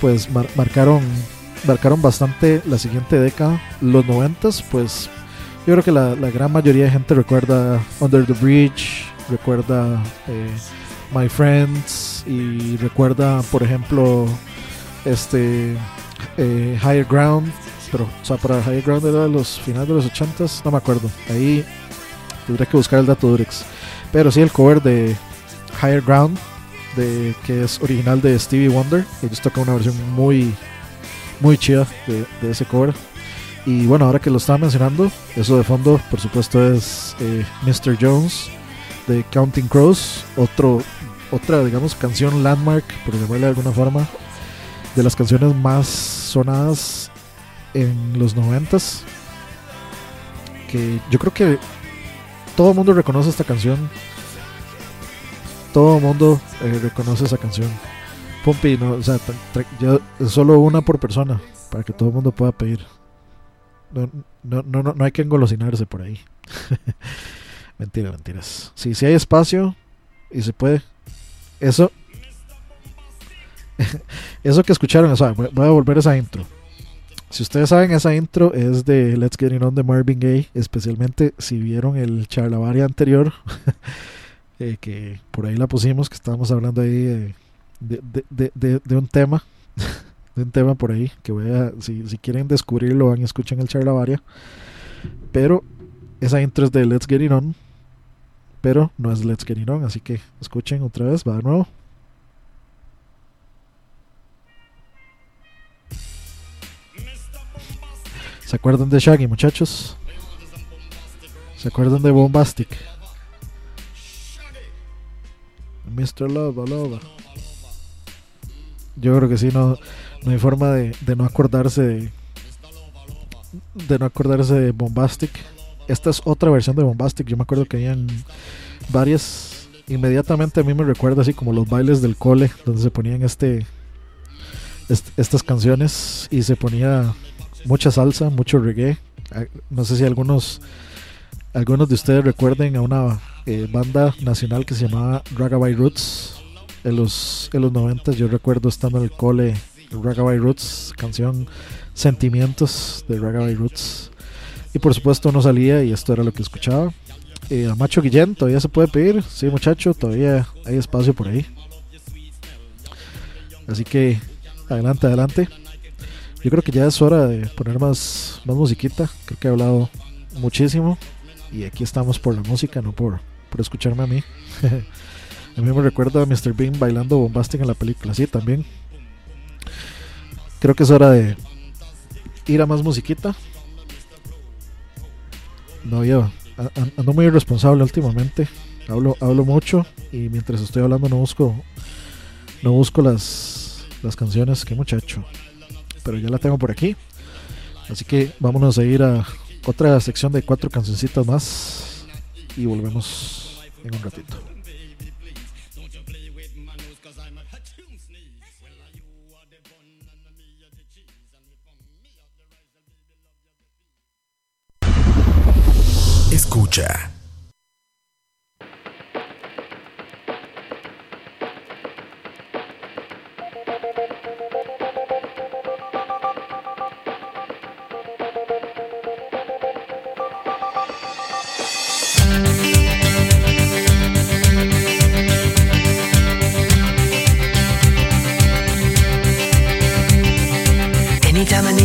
pues mar- marcaron marcaron bastante la siguiente década. Los 90s pues yo creo que la, gran mayoría de gente recuerda Under the Bridge, recuerda eh, My Friends y recuerda por ejemplo este eh, Higher Ground pero o sea para Higher Ground era los finales de los 80s no me acuerdo ahí tendría que buscar el dato Durex pero sí el cover de Higher Ground de que es original de Stevie Wonder ellos tocan una versión muy muy chida de, ese cover y bueno ahora que lo estaba mencionando eso de fondo por supuesto es eh, Mr. Jones de Counting Crows otra digamos canción landmark por llamarle de alguna forma de las canciones más sonadas en los noventas que yo creo que todo el mundo reconoce esta canción. Todo el mundo eh, reconoce esa canción. Pumpi no o sea solo una por persona para que todo el mundo pueda pedir. No, no, no, no, hay que engolosinarse por ahí. Mentira mentiras. Si si hay espacio y se puede. Eso eso que escucharon, voy a volver esa intro. Si ustedes saben, esa intro es de Let's Get It On de Marvin Gaye, especialmente si vieron el charlavaria anterior, eh, que por ahí la pusimos, que estábamos hablando ahí de, un tema, de un tema por ahí, que voy a, si, si quieren descubrirlo, van y escuchen el charlavaria. Pero esa intro es de Let's Get It On, pero no es Let's Get It On, así que escuchen otra vez, va de nuevo. ¿Se acuerdan de Shaggy, muchachos? ¿Se acuerdan de Bombastic? Mr. Love, Love. Yo creo que sí, no, no hay forma de, no acordarse de, de no acordarse de Bombastic. Esta es otra versión de Bombastic. Yo me acuerdo que habían varias. Inmediatamente a mí me recuerda así como los bailes del cole, donde se ponían este, est- estas canciones y se ponía mucha salsa, mucho reggae. Ah, No sé si algunos algunos de ustedes recuerden a una eh, banda nacional que se llamaba Ragabay Roots. En los en los 90 yo recuerdo estando en el cole Ragabay Roots canción Sentimientos de Ragabay Roots. Y por supuesto uno salía y esto era lo que escuchaba. Eh, a Macho Guillén todavía se puede pedir. Sí muchacho todavía hay espacio por ahí. Así que adelante adelante yo creo que ya es hora de poner más, más musiquita. Creo que he hablado muchísimo. Y aquí estamos por la música, no por, por escucharme a mí. a mí me recuerda a Mr. Bean bailando bombastic en la película. Sí, también. Creo que es hora de ir a más musiquita. No, yo ando muy irresponsable últimamente. Hablo, hablo mucho y mientras estoy hablando no busco no busco las, las canciones. Qué muchacho pero ya la tengo por aquí. Así que vámonos a ir a otra sección de cuatro cancioncitas más y volvemos en un ratito. Escucha.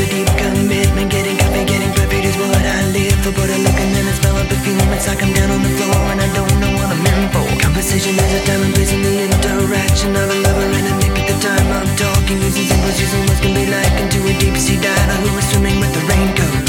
a deep commitment Getting coffee, getting perfect is what I live for. But I look and then I smell a perfume It's like I'm down on the floor and I don't know what I'm in for. Conversation is a time and place in the interaction of a lover and a nick at the time I'm talking. Using symbols, using words can be like into a deep sea diver Who is swimming with the raincoat.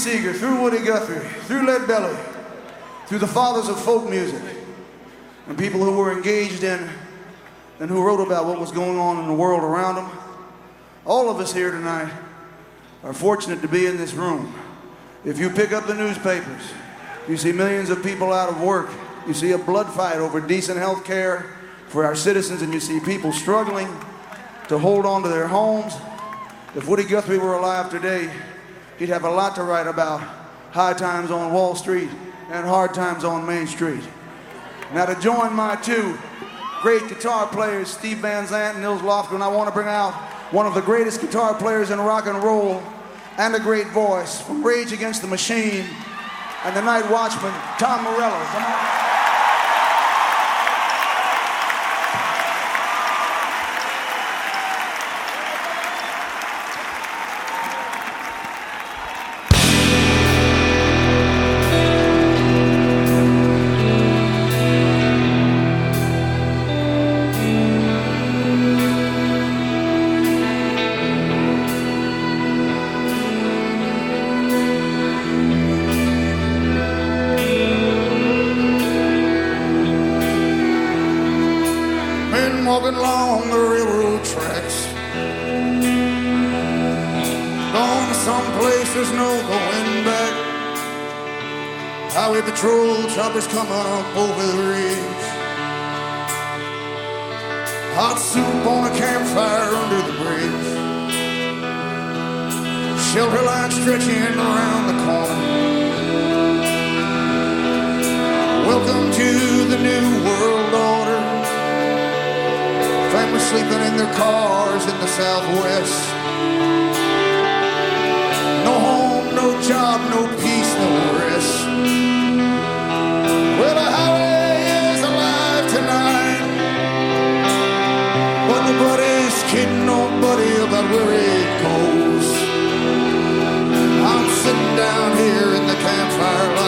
Seeger, through Woody Guthrie, through Led Belly, through the fathers of folk music, and people who were engaged in and who wrote about what was going on in the world around them. All of us here tonight are fortunate to be in this room. If you pick up the newspapers, you see millions of people out of work. You see a blood fight over decent health care for our citizens, and you see people struggling to hold on to their homes. If Woody Guthrie were alive today, he'd have a lot to write about high times on Wall Street and hard times on Main Street. Now, to join my two great guitar players, Steve Van Zandt and Nils Lofgren, I want to bring out one of the greatest guitar players in rock and roll and a great voice from Rage Against the Machine and the Night Watchman, Tom Morello. Stretching around the corner. Welcome to the new world order. Families sleeping in their cars in the southwest. No home, no job, no peace, no rest. Well, the highway is alive tonight. But nobody's kidding nobody about where down here in the campfire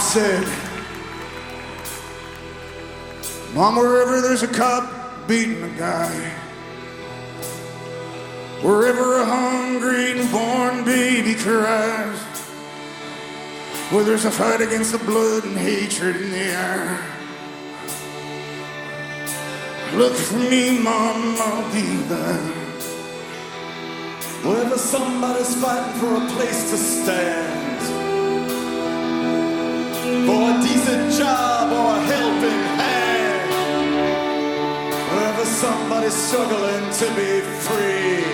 Said, On wherever there's a cop beating a guy. Wherever a hungry born baby cries. Where there's a fight against the blood and hatred in the air. Look for me, Mom, I'll be there. Wherever somebody's fighting for a place to stand, decent job or a helping hand, wherever somebody's struggling to be free.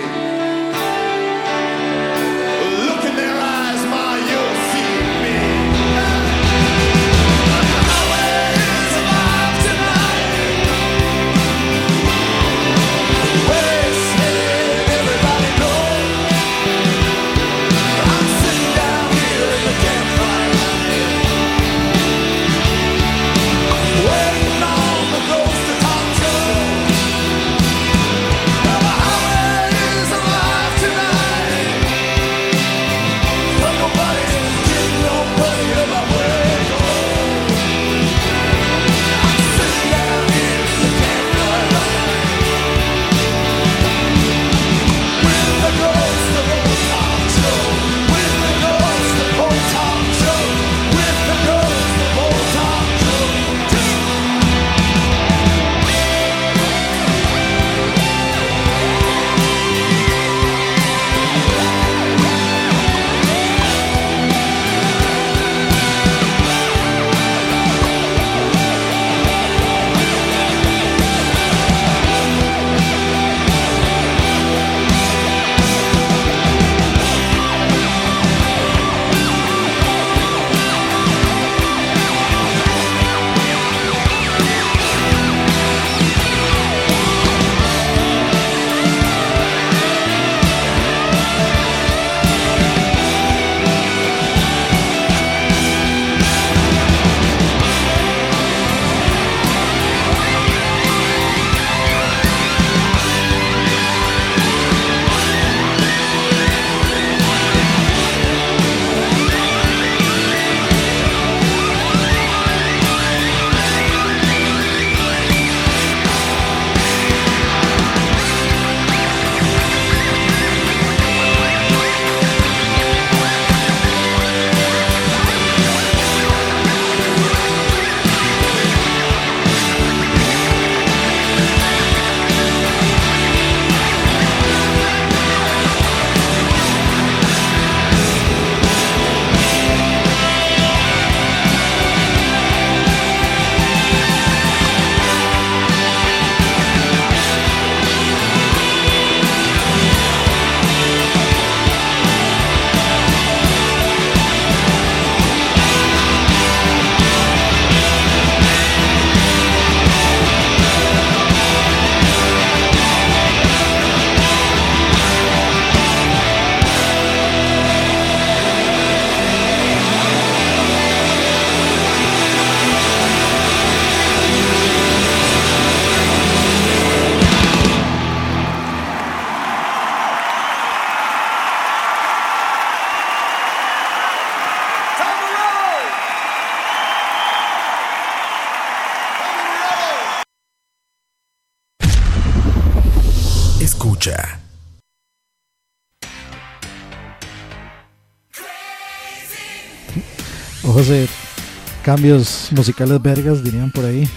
Cambios musicales vergas, dirían por ahí.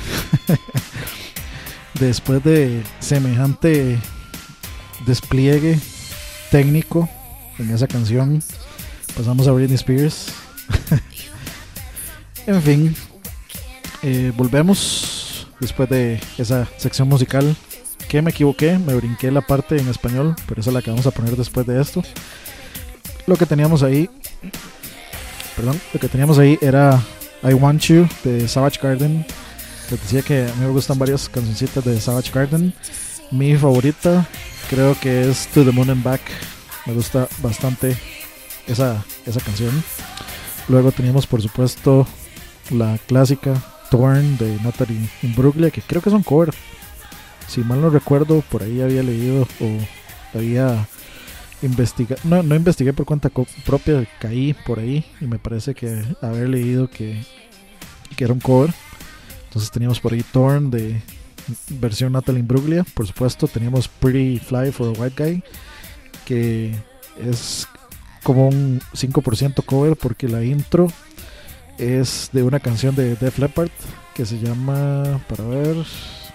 Después de semejante despliegue técnico en esa canción, pasamos a Britney Spears. en fin, eh, volvemos después de esa sección musical. Que me equivoqué, me brinqué la parte en español, pero esa es la que vamos a poner después de esto. Lo que teníamos ahí perdón, lo que teníamos ahí era I Want You de Savage Garden. Les decía que a mí me gustan varias cancioncitas de Savage Garden. Mi favorita creo que es To the Moon and Back. Me gusta bastante esa, esa canción. Luego teníamos por supuesto la clásica Torn de Natalie Imbruglia, que creo que es un cover. Si mal no recuerdo, por ahí había leído o había investigar no, no investigué por cuenta propia, caí por ahí y me parece que haber leído que, que era un cover. Entonces teníamos por ahí Torn de versión Natalie Imbruglia, por supuesto. Teníamos Pretty Fly for a White Guy, que es como un 5% cover porque la intro es de una canción de Def Leppard que se llama, para ver,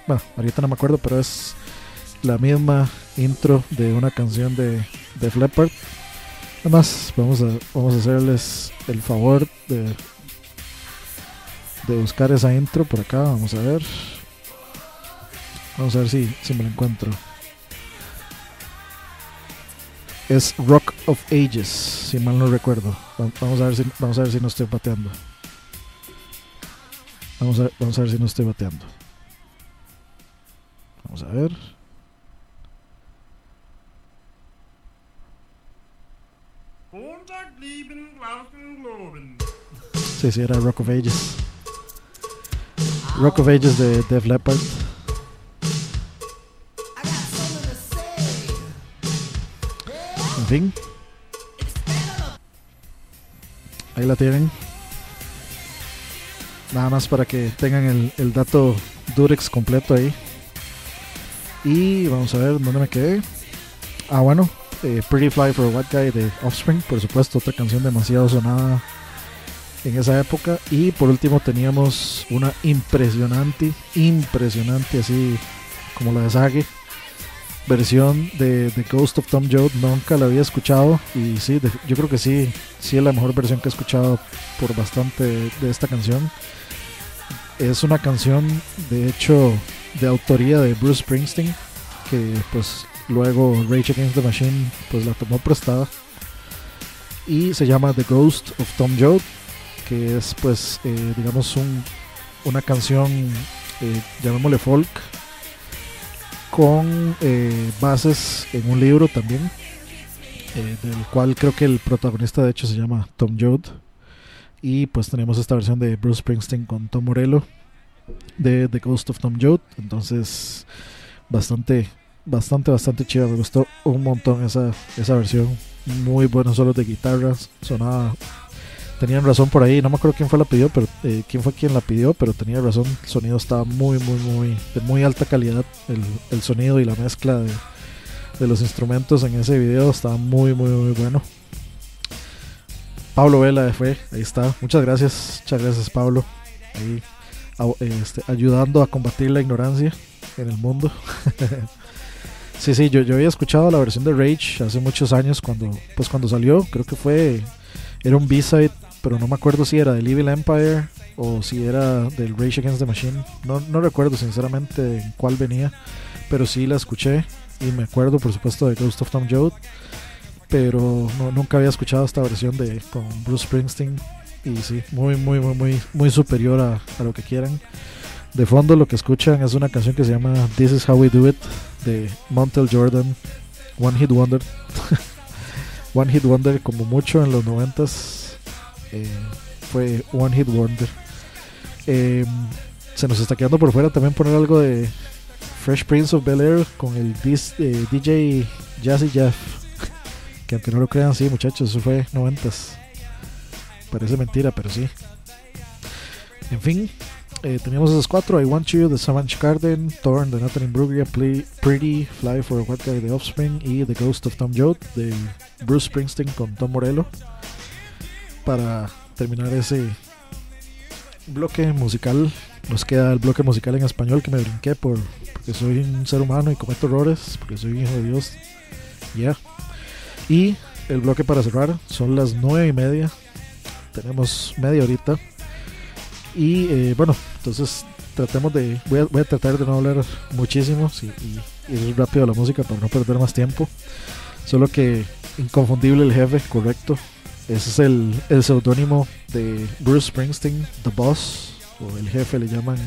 bueno, ahorita no me acuerdo, pero es la misma intro de una canción de Def Leppard. Además, vamos a, vamos a hacerles el favor de, de buscar esa intro por acá. Vamos a ver. Vamos a ver si, si me la encuentro. Es Rock of Ages, si mal no recuerdo. Va- Vamos a ver si, vamos a ver si no estoy bateando. Vamos a, vamos a ver si no estoy bateando. Vamos a ver. Sí, sí, era Rock of Ages. Rock of Ages de Def Leppard. En fin. Ahí la tienen. Nada más para que tengan el, el dato Durex completo ahí. Y vamos a ver dónde me quedé. Ah, bueno. Pretty Fly for a White Guy de Offspring, por supuesto, otra canción demasiado sonada en esa época. Y por último teníamos una impresionante, impresionante, así como la de Sage, versión de The Ghost of Tom Joad. Nunca la había escuchado y sí, yo creo que sí, sí es la mejor versión que he escuchado por bastante de esta canción. Es una canción, de hecho, de autoría de Bruce Springsteen, que pues luego Rage Against the Machine pues la tomó prestada. Y se llama The Ghost of Tom Joad que es pues eh, digamos un, una canción eh, llamémosle folk con eh, bases en un libro también del cual creo que el protagonista de hecho se llama Tom Joad y pues tenemos esta versión de Bruce Springsteen con Tom Morello de The Ghost of Tom Joad entonces bastante bastante bastante chida me gustó un montón esa, esa versión muy buenos solos de guitarra sonaba tenían razón por ahí, no me acuerdo quién fue la pidió, pero eh, quién fue quien la pidió, pero tenía razón, el sonido estaba muy muy muy de muy alta calidad, el, el sonido y la mezcla de, de los instrumentos en ese video estaba muy muy muy bueno. Pablo Vela fue, ahí está, muchas gracias, muchas gracias Pablo, ahí este, ayudando a combatir la ignorancia en el mundo. sí, sí, yo, yo había escuchado la versión de Rage hace muchos años cuando, pues cuando salió, creo que fue, era un B-side, pero no me acuerdo si era del Evil Empire o si era del Rage Against the Machine. No, no recuerdo sinceramente en cuál venía, pero sí la escuché y me acuerdo por supuesto de Ghost of Tom Joad, pero no- nunca había escuchado esta versión de con Bruce Springsteen y sí, muy muy muy muy muy superior a, a lo que quieran. De fondo lo que escuchan es una canción que se llama This is How We Do It de Montel Jordan, One Hit Wonder. One Hit Wonder como mucho en los noventas eh, fue One Hit Wonder. Eh, se nos está quedando por fuera también poner algo de Fresh Prince of Bel Air con el dis- eh, DJ Jazzy Jeff. Que aunque no lo crean, sí, muchachos, eso fue noventas. Parece mentira, pero sí. En fin, eh, teníamos esos cuatro: I Want You de Savage Garden, Thorn de Natalie Imbruglia, Play- Pretty, Fly for a White Guy de Offspring y The Ghost of Tom Joad de Bruce Springsteen con Tom Morello. Para terminar ese bloque musical, nos queda el bloque musical en español que me brinqué por, porque soy un ser humano y cometo errores, porque soy hijo de Dios. Ya. Y el bloque para cerrar son las nueve y media. Tenemos media horita. Y eh, bueno, entonces tratemos de. Voy a, voy a tratar de no hablar muchísimo y ir rápido a la música para no perder más tiempo. Solo que inconfundible el jefe, correcto. Ese es el, el seudónimo de Bruce Springsteen, The Boss, o el jefe le llaman.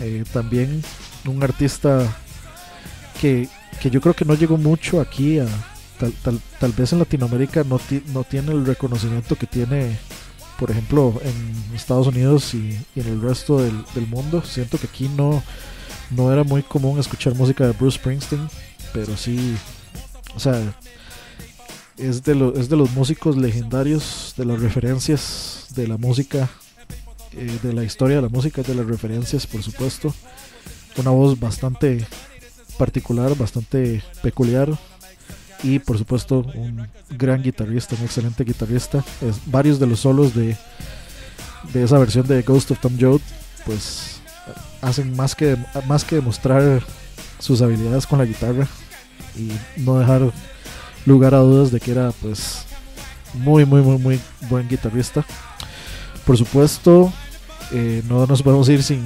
eh, también un artista que, que yo creo que no llegó mucho aquí a, tal, tal, tal vez en Latinoamérica no, ti- no tiene el reconocimiento que tiene por ejemplo en Estados Unidos y, en el resto del, del mundo siento que aquí no no era muy común escuchar música de Bruce Springsteen pero sí o sea es de, lo- es de los músicos legendarios de las referencias de la música eh, de la historia de la música, de las referencias, por supuesto. Una voz bastante particular, bastante peculiar. Y por supuesto, un gran guitarrista, un excelente guitarrista. Varios de los solos de, de esa versión de Ghost of Tom Joad, pues hacen más que, más que demostrar sus habilidades con la guitarra y no dejar lugar a dudas de que era pues muy muy muy muy buen guitarrista. Por supuesto eh, no nos podemos ir sin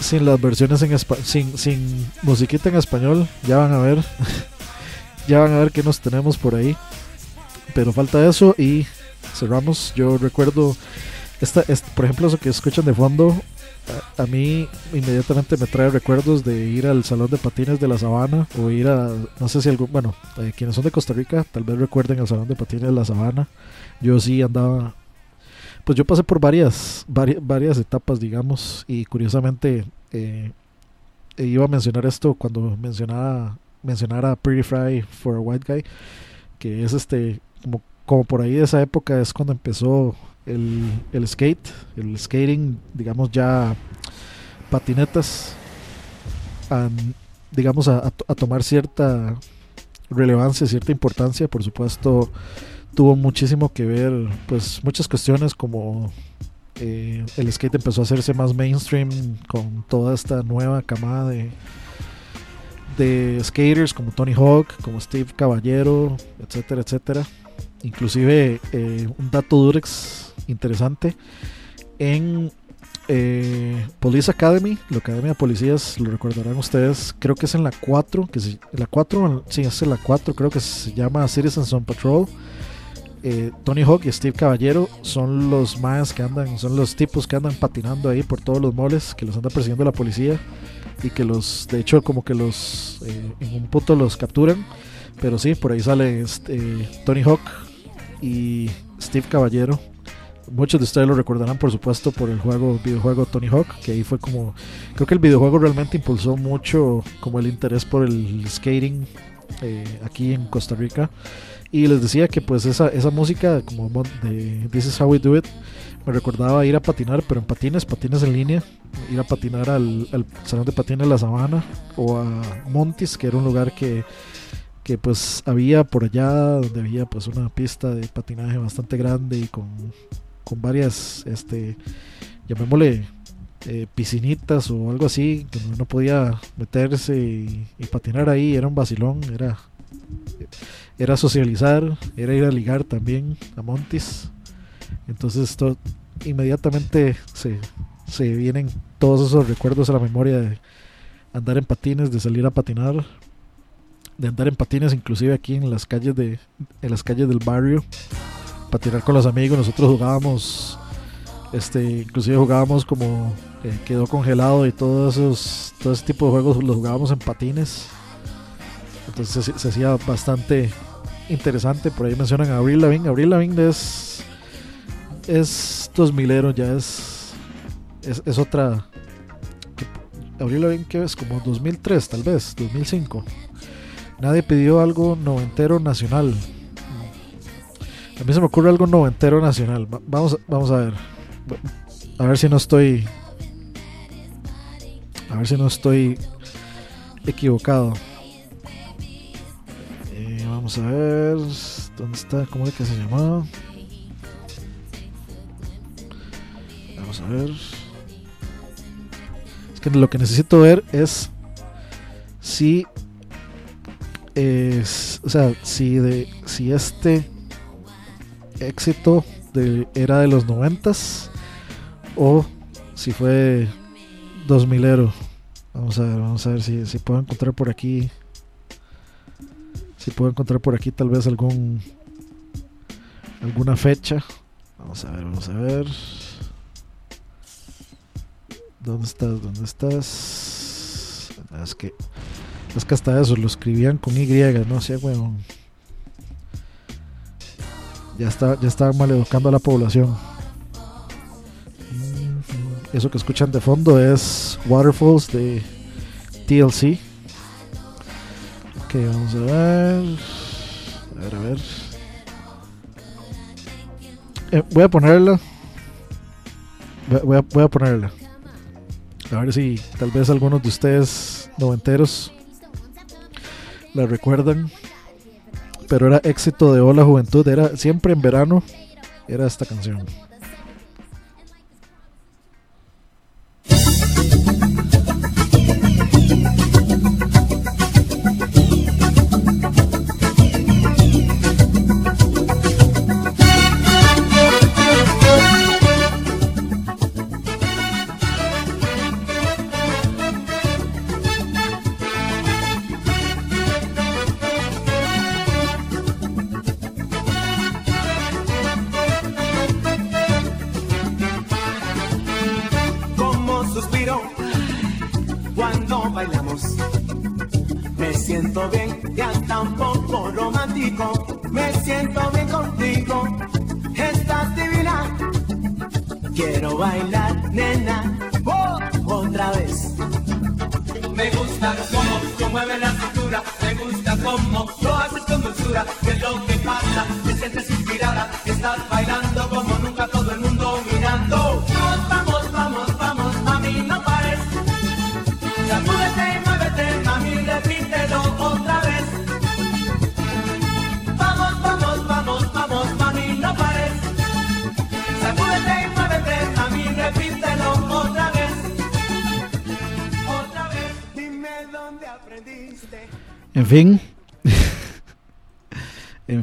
sin las versiones en sin sin musiquita en español. Ya van a ver ya van a ver que nos tenemos por ahí. Pero falta eso y cerramos. Yo recuerdo esta, es- por ejemplo eso que escuchan de fondo a, mí inmediatamente me trae recuerdos de ir al salón de patines de la sabana o ir a no sé si algún bueno eh, quienes son de Costa Rica tal vez recuerden el salón de patines de la sabana. Yo sí andaba pues yo pasé por varias varias, etapas digamos y curiosamente eh, iba a mencionar esto cuando mencionaba mencionara Pretty Fry for a White Guy que es este como, como por ahí de esa época es cuando empezó el, el skate, el skating, digamos ya patinetas, a, digamos a, a a tomar cierta relevancia, cierta importancia, por supuesto tuvo muchísimo que ver, pues muchas cuestiones como eh, el skate empezó a hacerse más mainstream con toda esta nueva camada de, de skaters como Tony Hawk, como Steve Caballero, etcétera, etcétera. Inclusive eh, un dato Durex interesante en eh, Police Academy, la Academia de Policías, lo recordarán ustedes, creo que es en la 4, que se- la 4, sí, es en la 4, creo que se llama Citizens on Patrol. Eh, Tony Hawk y Steve Caballero son los más que andan, son los tipos que andan patinando ahí por todos los moles, que los anda persiguiendo la policía y que los, de hecho, como que los, eh, en un punto los capturan. Pero sí, por ahí sale este, Tony Hawk y Steve Caballero. Muchos de ustedes lo recordarán, por supuesto, por el juego, videojuego Tony Hawk, que ahí fue como, creo que el videojuego realmente impulsó mucho como el interés por el skating eh, aquí en Costa Rica. Y les decía que pues esa, esa música como de This is how we do it me recordaba ir a patinar, pero en patines, patines en línea, ir a patinar al, al salón de patines de la Sabana o a Montis, que era un lugar que, que pues había por allá donde había pues una pista de patinaje bastante grande y con, con varias, este, llamémosle eh, piscinitas o algo así, que uno podía meterse y, y patinar ahí, era un vacilón, era era socializar, era ir a ligar también a Montis. Entonces inmediatamente se, se vienen todos esos recuerdos a la memoria de andar en patines, de salir a patinar, de andar en patines inclusive aquí en las calles de en las calles del barrio, patinar con los amigos, nosotros jugábamos este inclusive jugábamos como eh, quedó congelado y todos esos todo ese tipo de juegos los jugábamos en patines. Entonces se, hacía bastante interesante. Por ahí mencionan a Avril Lavigne. Avril Lavigne es es 2000 ya es, es otra Avril Lavigne que es como 2003 tal vez, 2005. Nadie pidió algo noventero nacional. A mí se me ocurre algo noventero nacional. Va- Vamos, vamos a ver. A ver si no estoy. A ver si no estoy equivocado. Eh, vamos a ver. ¿Dónde está? ¿Cómo es que se llamaba? A ver. Es que lo que necesito ver es si es, o sea, si de si este éxito de, era de los noventas o si fue 2000 Vamos a ver, vamos a ver si, si puedo encontrar por aquí. Si puedo encontrar por aquí tal vez algún alguna fecha. Vamos a ver, vamos a ver. ¿Dónde estás? ¿Dónde estás? Es que es que hasta eso lo escribían con Y, no sé, weón. Ya está, ya estaban maleducando a la población. Eso que escuchan de fondo es Waterfalls de TLC. Ok, vamos a ver. A ver, a ver. Eh, voy a ponerla. Voy a, voy a ponerla. A ver si tal vez algunos de ustedes noventeros la recuerdan. Pero era éxito de Hola Juventud. Era siempre en verano. Era esta canción.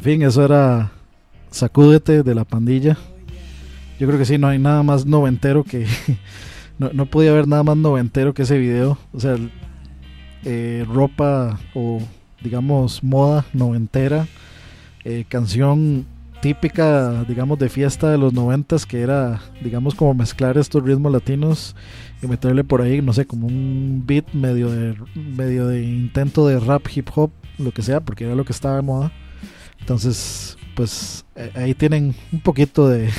Eso era Sacúdete de la pandilla. Yo creo que sí, no hay nada más noventero que. no, no podía haber nada más noventero que ese video. O sea, eh, ropa o digamos moda noventera. eh, canción típica, digamos, de fiesta de los noventas, que era, digamos, como mezclar estos ritmos latinos y meterle por ahí, no sé, como un beat medio de, medio de intento de rap, hip hop, lo que sea, porque era lo que estaba de moda. Entonces, pues eh, ahí tienen un poquito de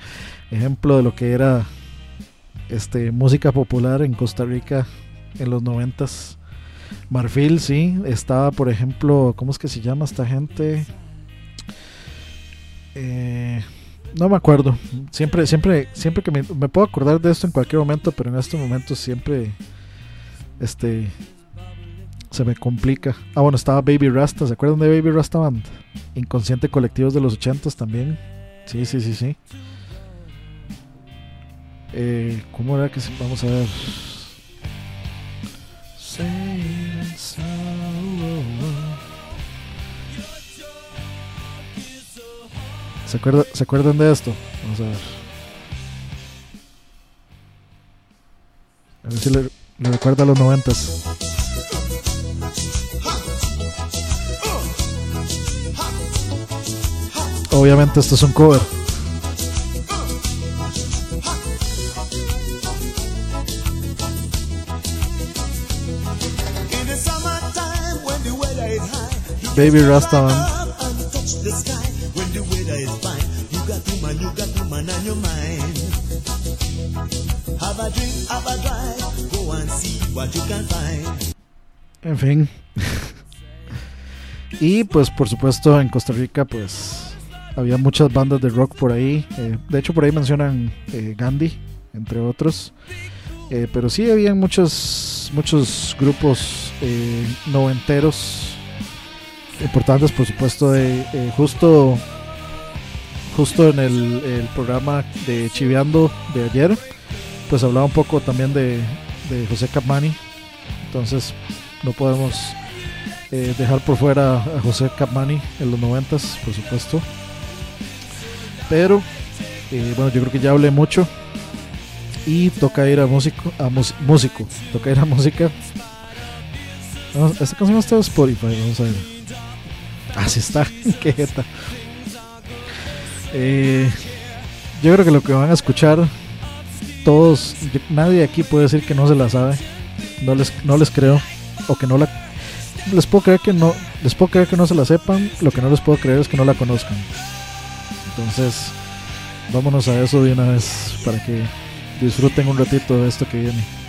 ejemplo de lo que era este música popular en Costa Rica en los noventas. Marfil, sí, estaba por ejemplo, ¿cómo es que se llama esta gente? Eh, no me acuerdo. Siempre, siempre, siempre que me, me puedo acordar de esto en cualquier momento, pero en estos momentos siempre, este, se me complica. Ah, bueno, estaba Baby Rasta. ¿Se acuerdan de Baby Rasta Band? Inconsciente Colectivos de los 80 también. Sí, sí, sí, sí. Eh, ¿Cómo era que se, vamos a ver? ¿Se, acuerda- ¿Se acuerdan de esto? Vamos a ver. A ver si le, le recuerda a los noventas. Go and see what you can find. En fin. y pues por supuesto en Costa Rica pues había muchas bandas de rock por ahí. eh, de hecho por ahí mencionan eh, Gandhi, entre otros. Eh, pero sí había muchos, muchos grupos noventeros importantes, por supuesto. De, justo, justo en el, programa de Chiveando de ayer, pues hablaba un poco también de, José Capmani. Entonces no podemos dejar por fuera a José Capmani en los noventas, por supuesto. Pero eh, bueno, yo creo que ya hablé mucho y toca ir a músico, a músico, toca ir a música. Vamos- esta canción está en Spotify, vamos a ver. Ah, sí está, qué jeta. Eh, yo creo que lo que van a escuchar todos, nadie aquí puede decir que no se la sabe. No les, no les creo. O que no la. Les puedo creer que no. Les puedo creer que no se la sepan. Lo que no les puedo creer es que no la conozcan. Entonces, vámonos a eso de una vez. Para que disfruten un ratito de esto que viene.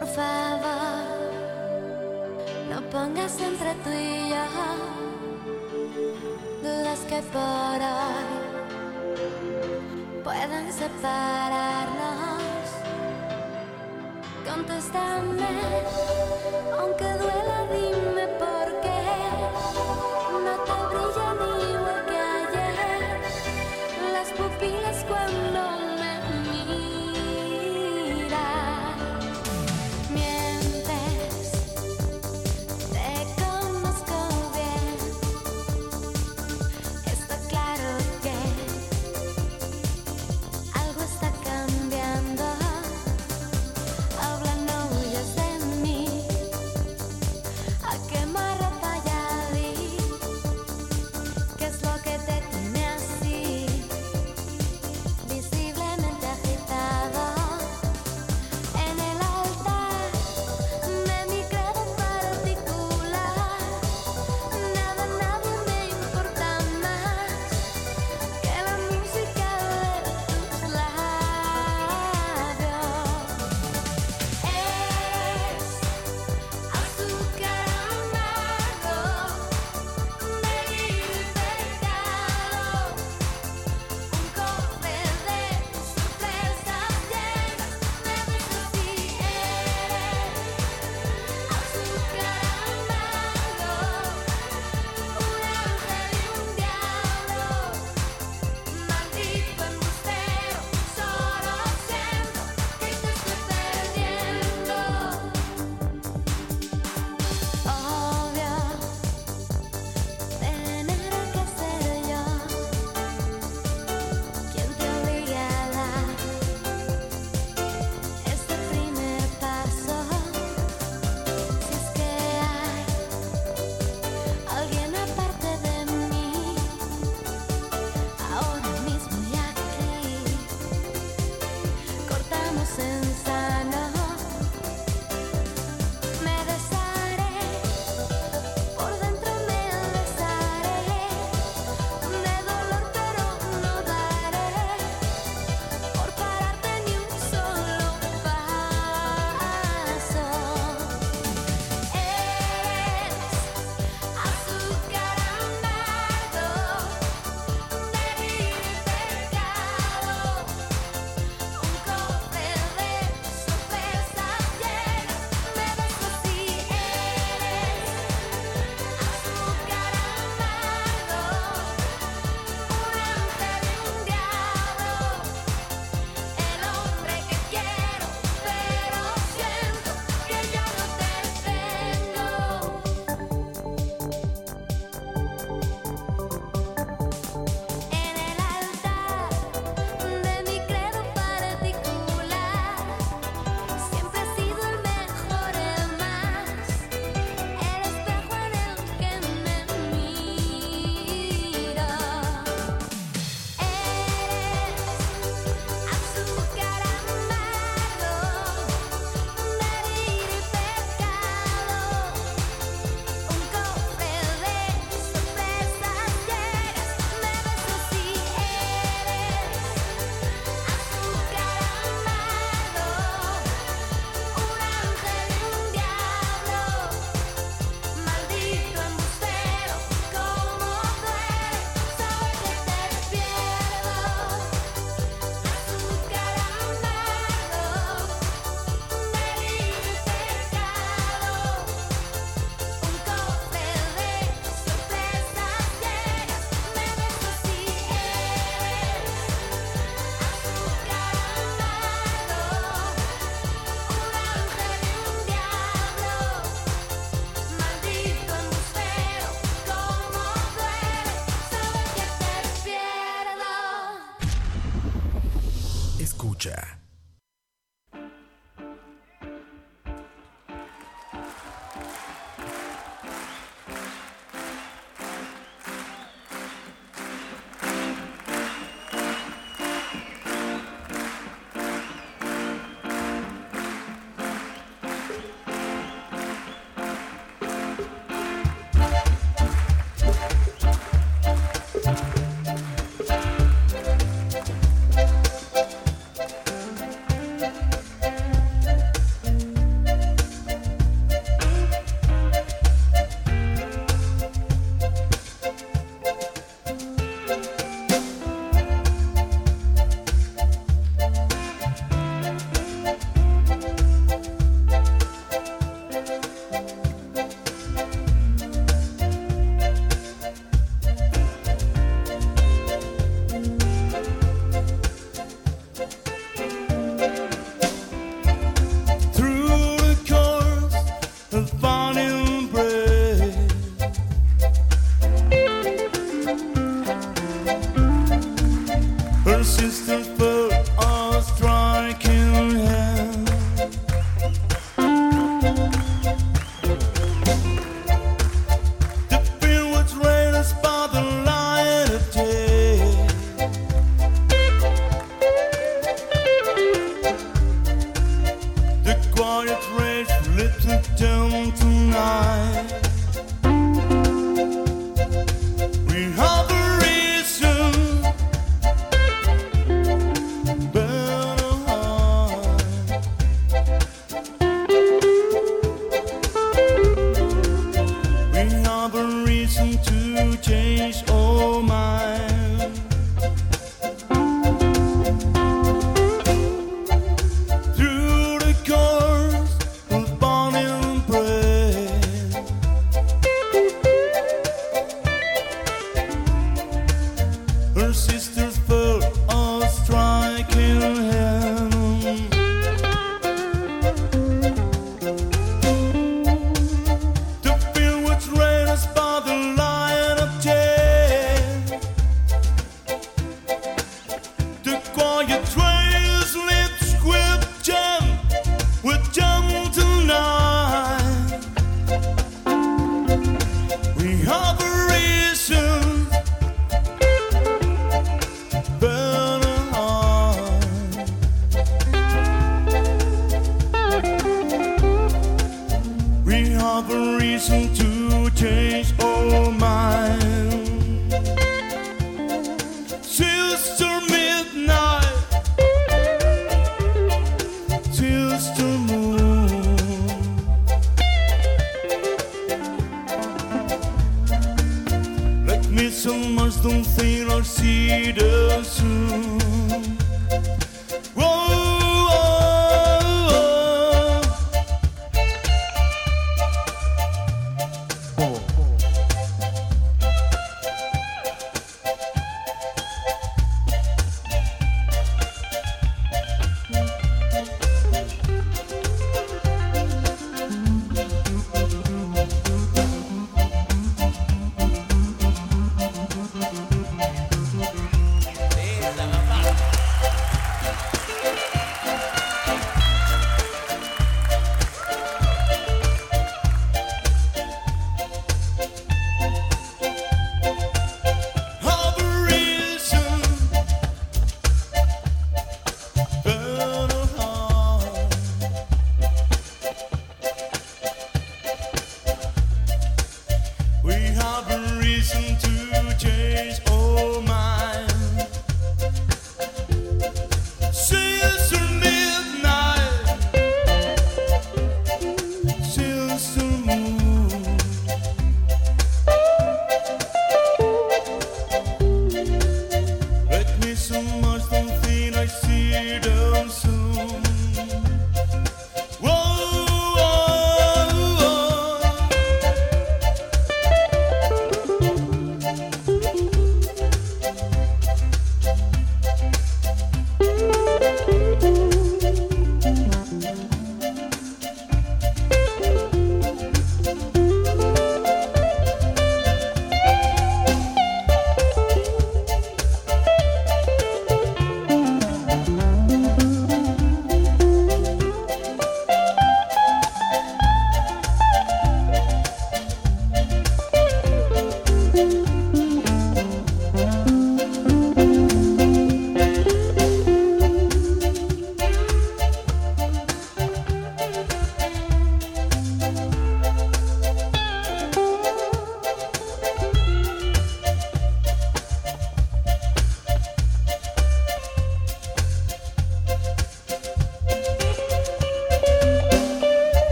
Por favor, no pongas entre tú y yo dudas que por hoy puedan separarnos. Contéstame, aunque duela, dime por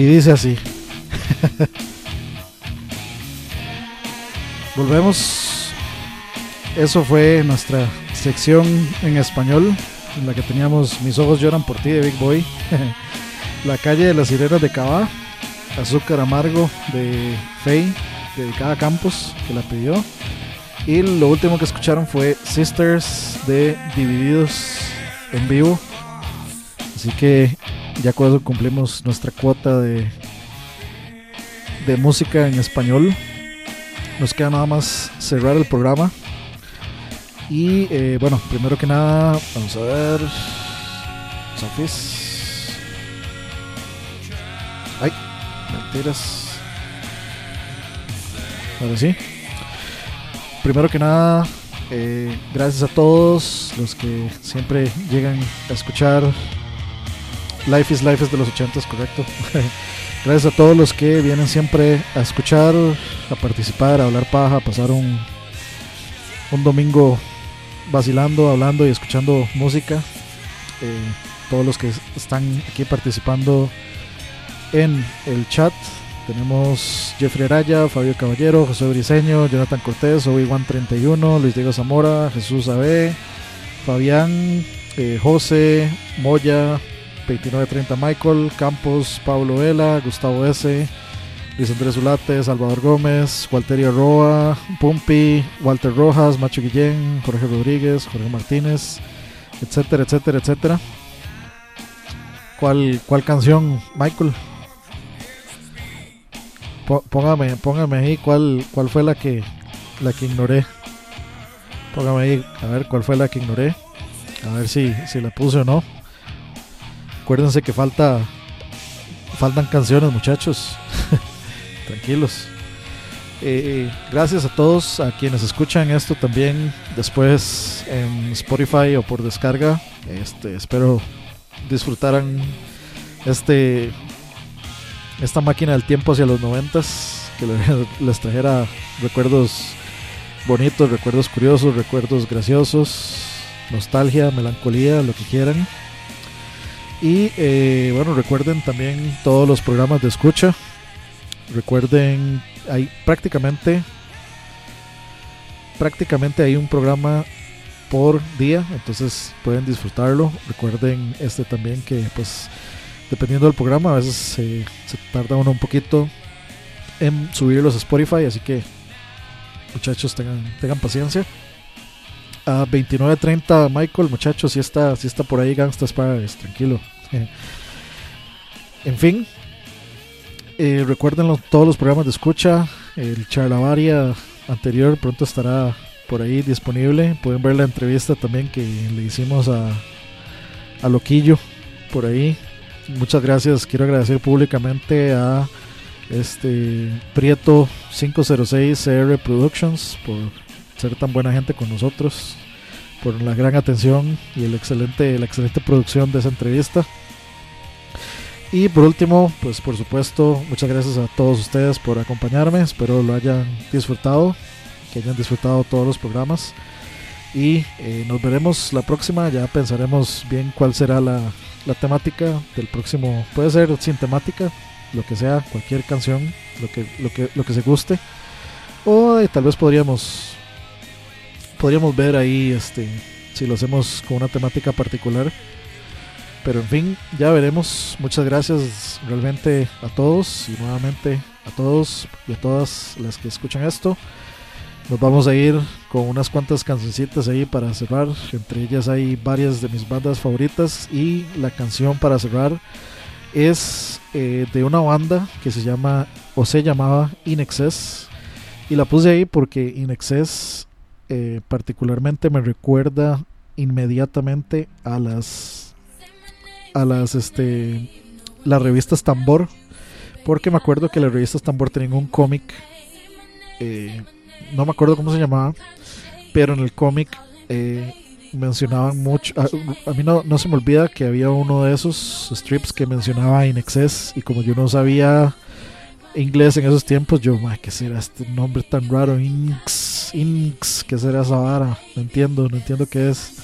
Y dice así. Volvemos. Eso fue nuestra sección en español, en la que teníamos Mis ojos lloran por ti de Big Boy, La calle de las sirenas de Cabá, Azúcar amargo de Faye, dedicada a Campos, que la pidió. Y lo último que escucharon fue Sisters de Divididos en vivo. Así que ya con eso cumplimos nuestra cuota de, de música en español. Nos queda nada más cerrar el programa. Y eh, bueno, primero que nada, vamos a ver. Sofis. Ay, mentiras. Ahora sí. Primero que nada, eh, gracias a todos los que siempre llegan a escuchar Life is Life es de los 80, correcto. Gracias a todos los que vienen siempre a escuchar, a participar, a hablar paja, a pasar un, un domingo vacilando, hablando y escuchando música. Eh, todos los que están aquí participando en el chat. Tenemos Jeffrey Araya, Fabio Caballero, José Briseño, Jonathan Cortés, Obi-Wan31, Luis Diego Zamora, Jesús Abe, Fabián, eh, José, Moya, 2930 Michael, Campos, Pablo Vela, Gustavo S, Luis Andrés Zulate, Salvador Gómez, Walterio Roa, Pumpi, Walter Rojas, Macho Guillén, Jorge Rodríguez, Jorge Martínez, etcétera, etcétera, etcétera. ¿Cuál, cuál canción, Michael? Póngame, póngame ahí cuál, cuál fue la que la que ignoré. Póngame ahí, a ver cuál fue la que ignoré. A ver si, si la puse o no. Acuérdense que falta faltan canciones, muchachos. Tranquilos. Eh, gracias a todos a quienes escuchan esto también después en Spotify o por descarga. Este, espero disfrutaran este esta máquina del tiempo hacia los noventas que le- les trajera recuerdos bonitos, recuerdos curiosos, recuerdos graciosos, nostalgia, melancolía, lo que quieran. Y eh, bueno, recuerden también todos los programas de escucha. Recuerden, hay prácticamente, prácticamente hay un programa por día, entonces pueden disfrutarlo. Recuerden este también que pues dependiendo del programa a veces se, se tarda uno un poquito en subirlos a Spotify, así que muchachos tengan, tengan paciencia. A 29.30 Michael, muchachos, si está, si está por ahí Gangsta's Paradise, tranquilo. en fin, eh, recuerden todos los programas de escucha. El charlavaria anterior pronto estará por ahí disponible. Pueden ver la entrevista también que le hicimos a, a Loquillo por ahí. Muchas gracias. Quiero agradecer públicamente a este Prieto 506 CR Productions por ser tan buena gente con nosotros, por la gran atención y el excelente, la excelente producción de esa entrevista. Y por último, pues por supuesto, muchas gracias a todos ustedes por acompañarme. Espero lo hayan disfrutado, que hayan disfrutado todos los programas. Y eh, nos veremos la próxima. Ya pensaremos bien cuál será la, la temática del próximo. Puede ser sin temática, lo que sea, cualquier canción, lo que, lo que, lo que se guste. O eh, tal vez podríamos podríamos ver ahí este si lo hacemos con una temática particular. Pero en fin, ya veremos. Muchas gracias realmente a todos y nuevamente a todos y a todas las que escuchan esto. Nos vamos a ir con unas cuantas cancioncitas ahí para cerrar. Entre ellas hay varias de mis bandas favoritas y la canción para cerrar es eh, de una banda que se llama o se llamaba In Excess. Y la puse ahí porque In Excess eh, particularmente me recuerda inmediatamente a las a las este las revistas Tambor porque me acuerdo que las revistas Tambor tenían un cómic eh, no me acuerdo cómo se llamaba, pero en el cómic eh, mencionaban mucho. A, mí no, no se me olvida que había uno de esos strips que mencionaba In Excess, y como yo no sabía inglés en esos tiempos, yo, "Ma, ¿qué será este nombre tan raro? Inks, Inks, ¿qué será esa? No entiendo, no entiendo qué es.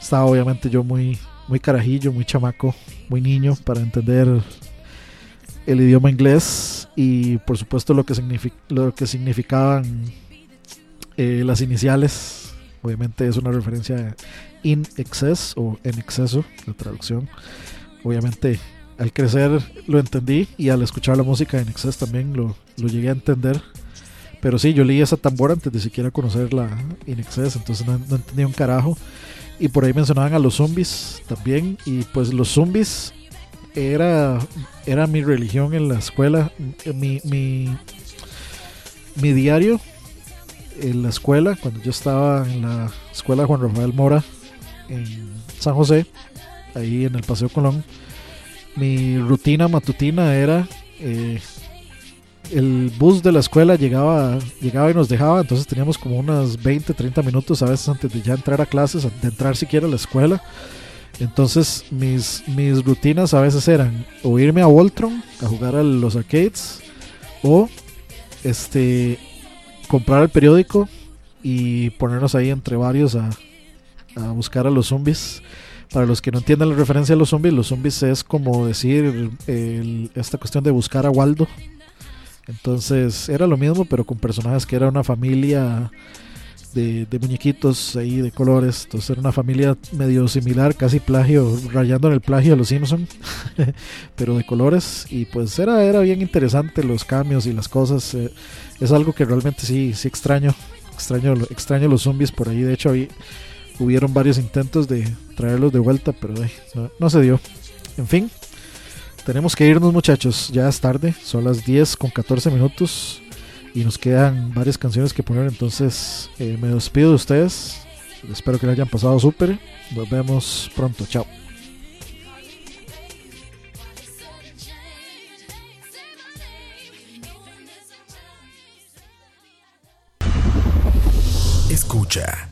Estaba obviamente yo muy, muy carajillo, muy chamaco, muy niño para entender el idioma inglés y por supuesto lo que, signific- lo que significaban eh, las iniciales. Obviamente es una referencia in excess o en exceso, la traducción. Obviamente al crecer lo entendí y al escuchar la música en excess también lo, lo llegué a entender. Pero sí, yo leí esa tambora antes de siquiera conocer la in excess, entonces no, no entendía un carajo. Y por ahí mencionaban a los zombies también. Y pues los zombies era, era mi religión en la escuela. Mi, mi, mi diario en la escuela, cuando yo estaba en la escuela Juan Rafael Mora en San José, ahí en el Paseo Colón, mi rutina matutina era eh, el bus de la escuela llegaba, llegaba y nos dejaba, entonces teníamos como unas 20, 30 minutos a veces antes de ya entrar a clases, de entrar siquiera a la escuela. Entonces mis, mis rutinas a veces eran o irme a Voltron a jugar a los arcades o este comprar el periódico y ponernos ahí entre varios a, a buscar a los zombies. Para los que no entiendan la referencia a los zombies, los zombies es como decir el- esta cuestión de buscar a Waldo. Entonces era lo mismo, pero con personajes que era una familia de, de muñequitos ahí de colores. Entonces era una familia medio similar, casi plagio, rayando en el plagio a los Simpson, pero de colores. Y pues era, era bien interesante los cambios y las cosas. eh, es algo que realmente sí, sí extraño. Extraño, extraño los zombies por ahí. De hecho, ahí hubieron varios intentos de traerlos de vuelta, pero no, se dio. En fin, tenemos que irnos muchachos, ya es tarde, son las 10 con 14 minutos y nos quedan varias canciones que poner, entonces eh, me despido de ustedes, espero que le hayan pasado súper, nos vemos pronto, chao. Escucha.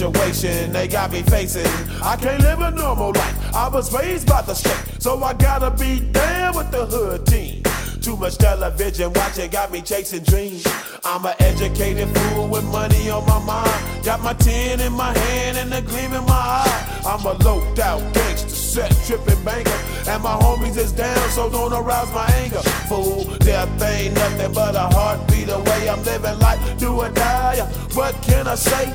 Situation they got me facing. I can't live a normal life. I was raised by the state, so I gotta be down with the hood team. Too much television watching got me chasing dreams. I'm an educated fool with money on my mind. Got my tin in my hand and a gleam in my eye. I'm a loped out gangster, set tripping banker. And my homies is down, so don't arouse my anger. Fool, death ain't nothing but a heartbeat away. I'm living life, do or die. What can I say?